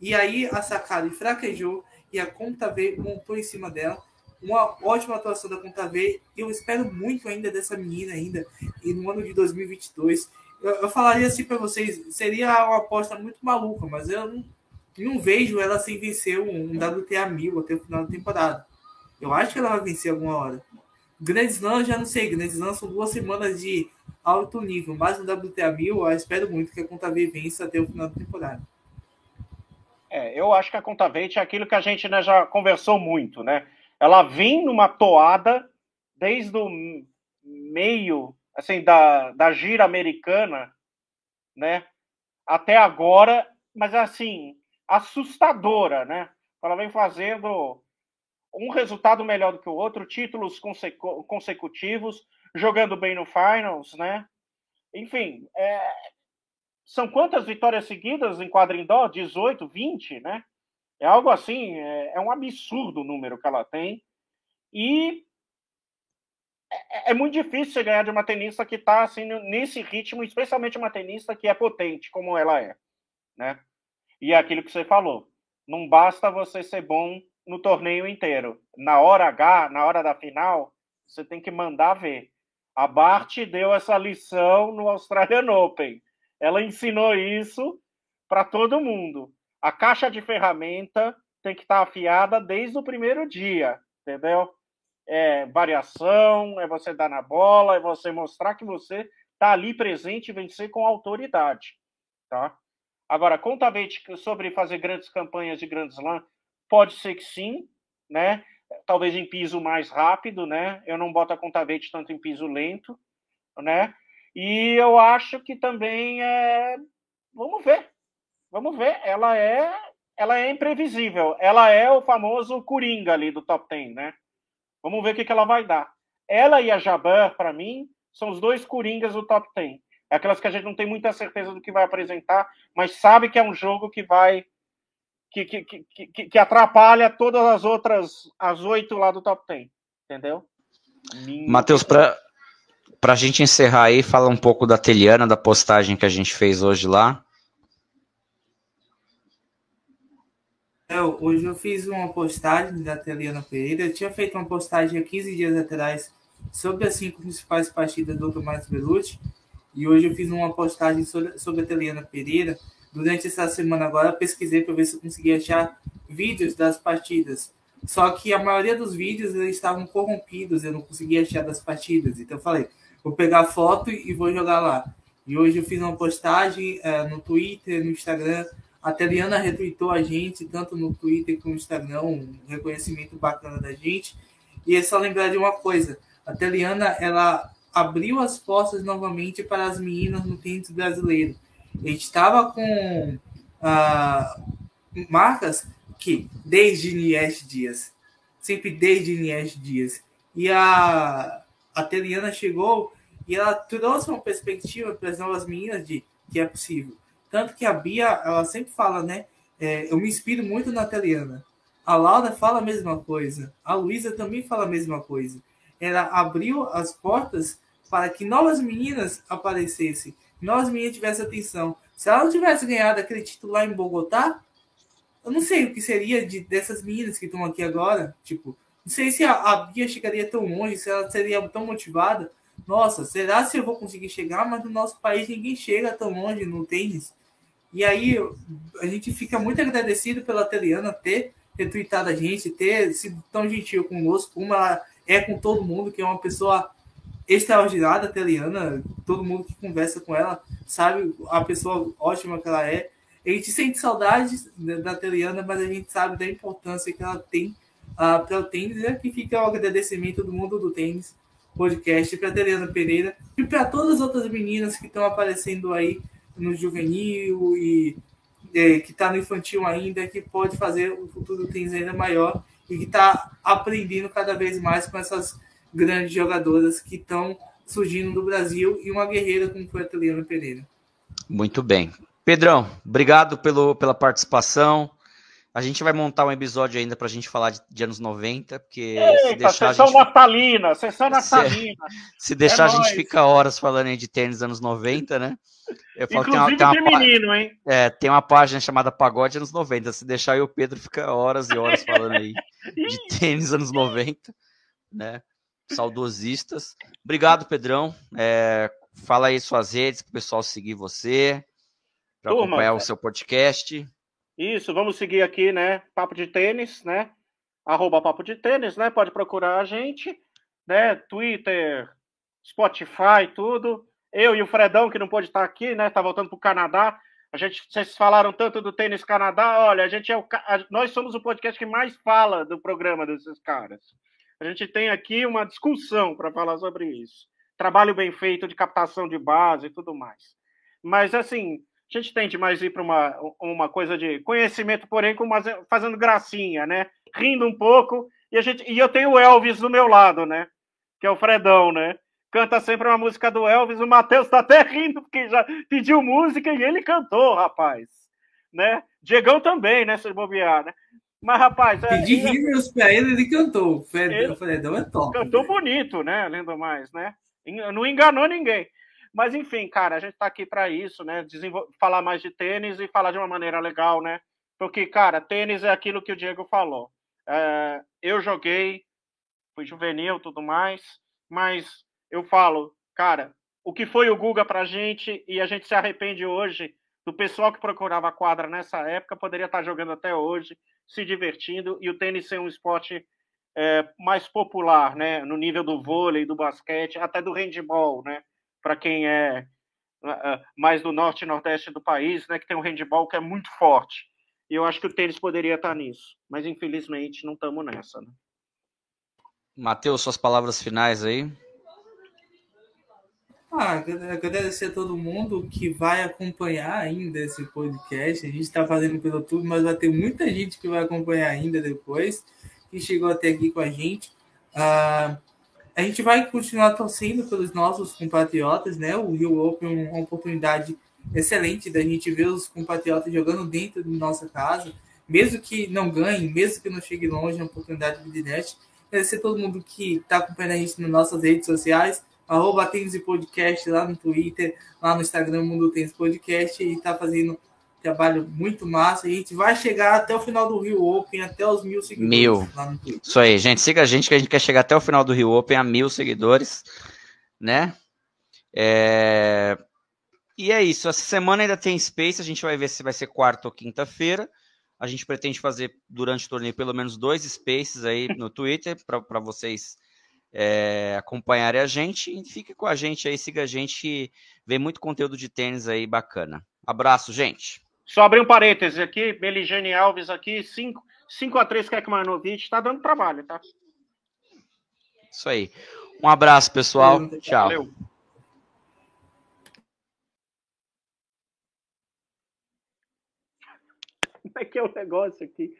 E aí a Sakari fraquejou e a Conta V montou em cima dela. Uma ótima atuação da Conta V. Eu espero muito ainda dessa menina ainda e no ano de 2022. Eu, eu falaria assim para vocês, seria uma aposta muito maluca, mas eu não, não vejo ela sem vencer um, um WTA 1000 até o final da temporada. Eu acho que ela vai vencer alguma hora. Grand Slam, já não sei. Grand Slam são duas semanas de alto nível. Mas no WTA 1000, eu espero muito que a Contavei vença até o final da temporada.
É, eu acho que a Contaveit é aquilo que a gente né, já conversou muito, né? Ela vem numa toada desde o meio, assim, da, da gira americana, né? Até agora, mas assim, assustadora, né? Ela vem fazendo um resultado melhor do que o outro, títulos consecu consecutivos, jogando bem no finals, né? Enfim, é... são quantas vitórias seguidas em quadrindó? 18, 20, né? É algo assim, é, é um absurdo o número que ela tem. E é, é muito difícil você ganhar de uma tenista que está assim, nesse ritmo, especialmente uma tenista que é potente, como ela é. Né? E é aquilo que você falou. Não basta você ser bom no torneio inteiro. Na hora H, na hora da final, você tem que mandar ver. A Bart deu essa lição no Australian Open. Ela ensinou isso para todo mundo. A caixa de ferramenta tem que estar tá afiada desde o primeiro dia, entendeu? É variação, é você dar na bola, é você mostrar que você está ali presente e vencer com autoridade, tá? Agora, conta sobre fazer grandes campanhas de Grand Slam, Pode ser que sim, né? Talvez em piso mais rápido, né? Eu não boto a contavete tanto em piso lento, né? E eu acho que também é. Vamos ver. Vamos ver. Ela é. Ela é imprevisível. Ela é o famoso Coringa ali do top 10, né? Vamos ver o que, que ela vai dar. Ela e a Jabbar, para mim, são os dois coringas do top 10. É aquelas que a gente não tem muita certeza do que vai apresentar, mas sabe que é um jogo que vai. que, que, que, que atrapalha todas as outras, as oito lá do top 10. Entendeu?
Matheus, para a gente encerrar aí, fala um pouco da Teliana, da postagem que a gente fez hoje lá.
É, hoje eu fiz uma postagem da Teliana Pereira. Eu tinha feito uma postagem há 15 dias atrás sobre as cinco principais partidas do Tomás Belucci. E hoje eu fiz uma postagem sobre, sobre a Teliana Pereira. Durante essa semana agora, pesquisei para ver se eu conseguia achar vídeos das partidas. Só que a maioria dos vídeos eles estavam corrompidos, eu não conseguia achar das partidas. Então eu falei, vou pegar foto e vou jogar lá. E hoje eu fiz uma postagem é, no Twitter, no Instagram, a Teliana retweetou a gente, tanto no Twitter como no Instagram, um reconhecimento bacana da gente. E é só lembrar de uma coisa: a Teliana ela abriu as portas novamente para as meninas no tênis brasileiro. A gente estava com ah, marcas que, desde Nies Dias, sempre desde Nies Dias, e a, a Teliana chegou e ela trouxe uma perspectiva para as novas meninas de que é possível. Tanto que a Bia, ela sempre fala, né? É, eu me inspiro muito na Teliana. A Laura fala a mesma coisa. A Luísa também fala a mesma coisa. Ela abriu as portas para que novas meninas aparecessem, novas meninas tivessem atenção. Se ela não tivesse ganhado aquele título lá em Bogotá, eu não sei o que seria de, dessas meninas que estão aqui agora. Tipo, não sei se a, a Bia chegaria tão longe, se ela seria tão motivada. Nossa, será se eu vou conseguir chegar? Mas no nosso país ninguém chega tão longe no tênis. E aí a gente fica muito agradecido pela Teliana ter retweetado a gente, ter sido tão gentil conosco, como ela é com todo mundo, que é uma pessoa extraordinária, Teliana. Todo mundo que conversa com ela sabe a pessoa ótima que ela é. A gente sente saudades da Teliana, mas a gente sabe da importância que ela tem uh, para o tênis. E aqui fica o agradecimento do mundo do tênis podcast para Teliana Pereira e para todas as outras meninas que estão aparecendo aí no juvenil e é, que está no infantil ainda, que pode fazer o futuro do tênis ainda maior e que está aprendendo cada vez mais com essas grandes jogadoras que estão surgindo do Brasil e uma guerreira como foi a Teliana Pereira.
Muito bem. Pedrão, obrigado pelo, pela participação. A gente vai montar um episódio ainda para a gente falar de, de, anos 90, porque
Eita, se deixar sessão a gente... natalina, sessão [laughs] natalina.
Se, se deixar é a gente nóis. fica horas falando aí de tênis anos 90, né?
Eu falo Inclusive tem uma, tem uma, menino, hein?
É, tem uma página chamada Pagode anos 90. Se deixar eu e o Pedro fica horas e horas falando aí [laughs] de tênis anos 90, né? Saudosistas. Obrigado, Pedrão. É, fala aí suas redes para o pessoal seguir você, para acompanhar o seu podcast.
Isso, vamos seguir aqui, né? Papo de tênis, né? Arroba Papo de Tênis, né? Pode procurar a gente, né? Twitter, Spotify, tudo. Eu e o Fredão, que não pôde estar aqui, né? Tá voltando para o Canadá. A gente, vocês falaram tanto do tênis Canadá. Olha, a gente é o, a, nós somos o podcast que mais fala do programa desses caras. A gente tem aqui uma discussão para falar sobre isso. Trabalho bem feito de captação de base e tudo mais. Mas assim, a gente tende mais ir para uma, uma coisa de conhecimento, porém, com uma, fazendo gracinha, né? Rindo um pouco. E, a gente, e eu tenho o Elvis do meu lado, né? Que é o Fredão, né? Canta sempre uma música do Elvis. O Matheus está até rindo, porque já pediu música e ele cantou, rapaz. Né? Diegão também, né? Se bobear, né? Mas, rapaz.
Pedi é, rios para ele, ele cantou. O Fredão é top.
Cantou bonito, né? Além do mais, né? Não enganou ninguém. Mas enfim, cara, a gente está aqui para isso, né? falar mais de tênis e falar de uma maneira legal, né? Porque, cara, tênis é aquilo que o Diego falou. É, eu joguei, fui juvenil, tudo mais, mas eu falo, cara, o que foi o Guga pra gente e a gente se arrepende hoje do pessoal que procurava a quadra nessa época poderia estar jogando até hoje, se divertindo e o tênis ser um esporte é, mais popular, né? No nível do vôlei, do basquete, até do handball, né? Para quem é mais do norte e nordeste do país, né, que tem um handball que é muito forte. E eu acho que o tênis poderia estar nisso, mas infelizmente não estamos nessa. Né?
Matheus, suas palavras finais aí.
Ah, agradecer a todo mundo que vai acompanhar ainda esse podcast. A gente está fazendo pelo YouTube, mas vai ter muita gente que vai acompanhar ainda depois, que chegou até aqui com a gente. Uh, a gente vai continuar torcendo pelos nossos compatriotas, né? O Rio Open é uma oportunidade excelente da gente ver os compatriotas jogando dentro de nossa casa, mesmo que não ganhe, mesmo que não chegue longe, é uma oportunidade de net. Agradecer todo mundo que está acompanhando a gente nas nossas redes sociais, arroba Tênis e Podcast lá no Twitter, lá no Instagram Mundo Tênis Podcast, e está fazendo trabalho muito massa. E a gente vai chegar até o final do Rio Open, até os mil seguidores.
Mil. Isso aí, gente. Siga a gente que a gente quer chegar até o final do Rio Open a mil seguidores, né? É... E é isso. Essa semana ainda tem Space. A gente vai ver se vai ser quarta ou quinta-feira. A gente pretende fazer durante o torneio pelo menos dois Spaces aí no Twitter para vocês é, acompanharem a gente. E fique com a gente aí, siga a gente que vem muito conteúdo de tênis aí bacana. Abraço, gente.
Só abrir um parêntese aqui, Beligene Alves aqui, 5 a 3 Kekmanovic, tá dando trabalho, tá?
Isso aí. Um abraço, pessoal. Tchau. Valeu.
Como é que é o negócio aqui?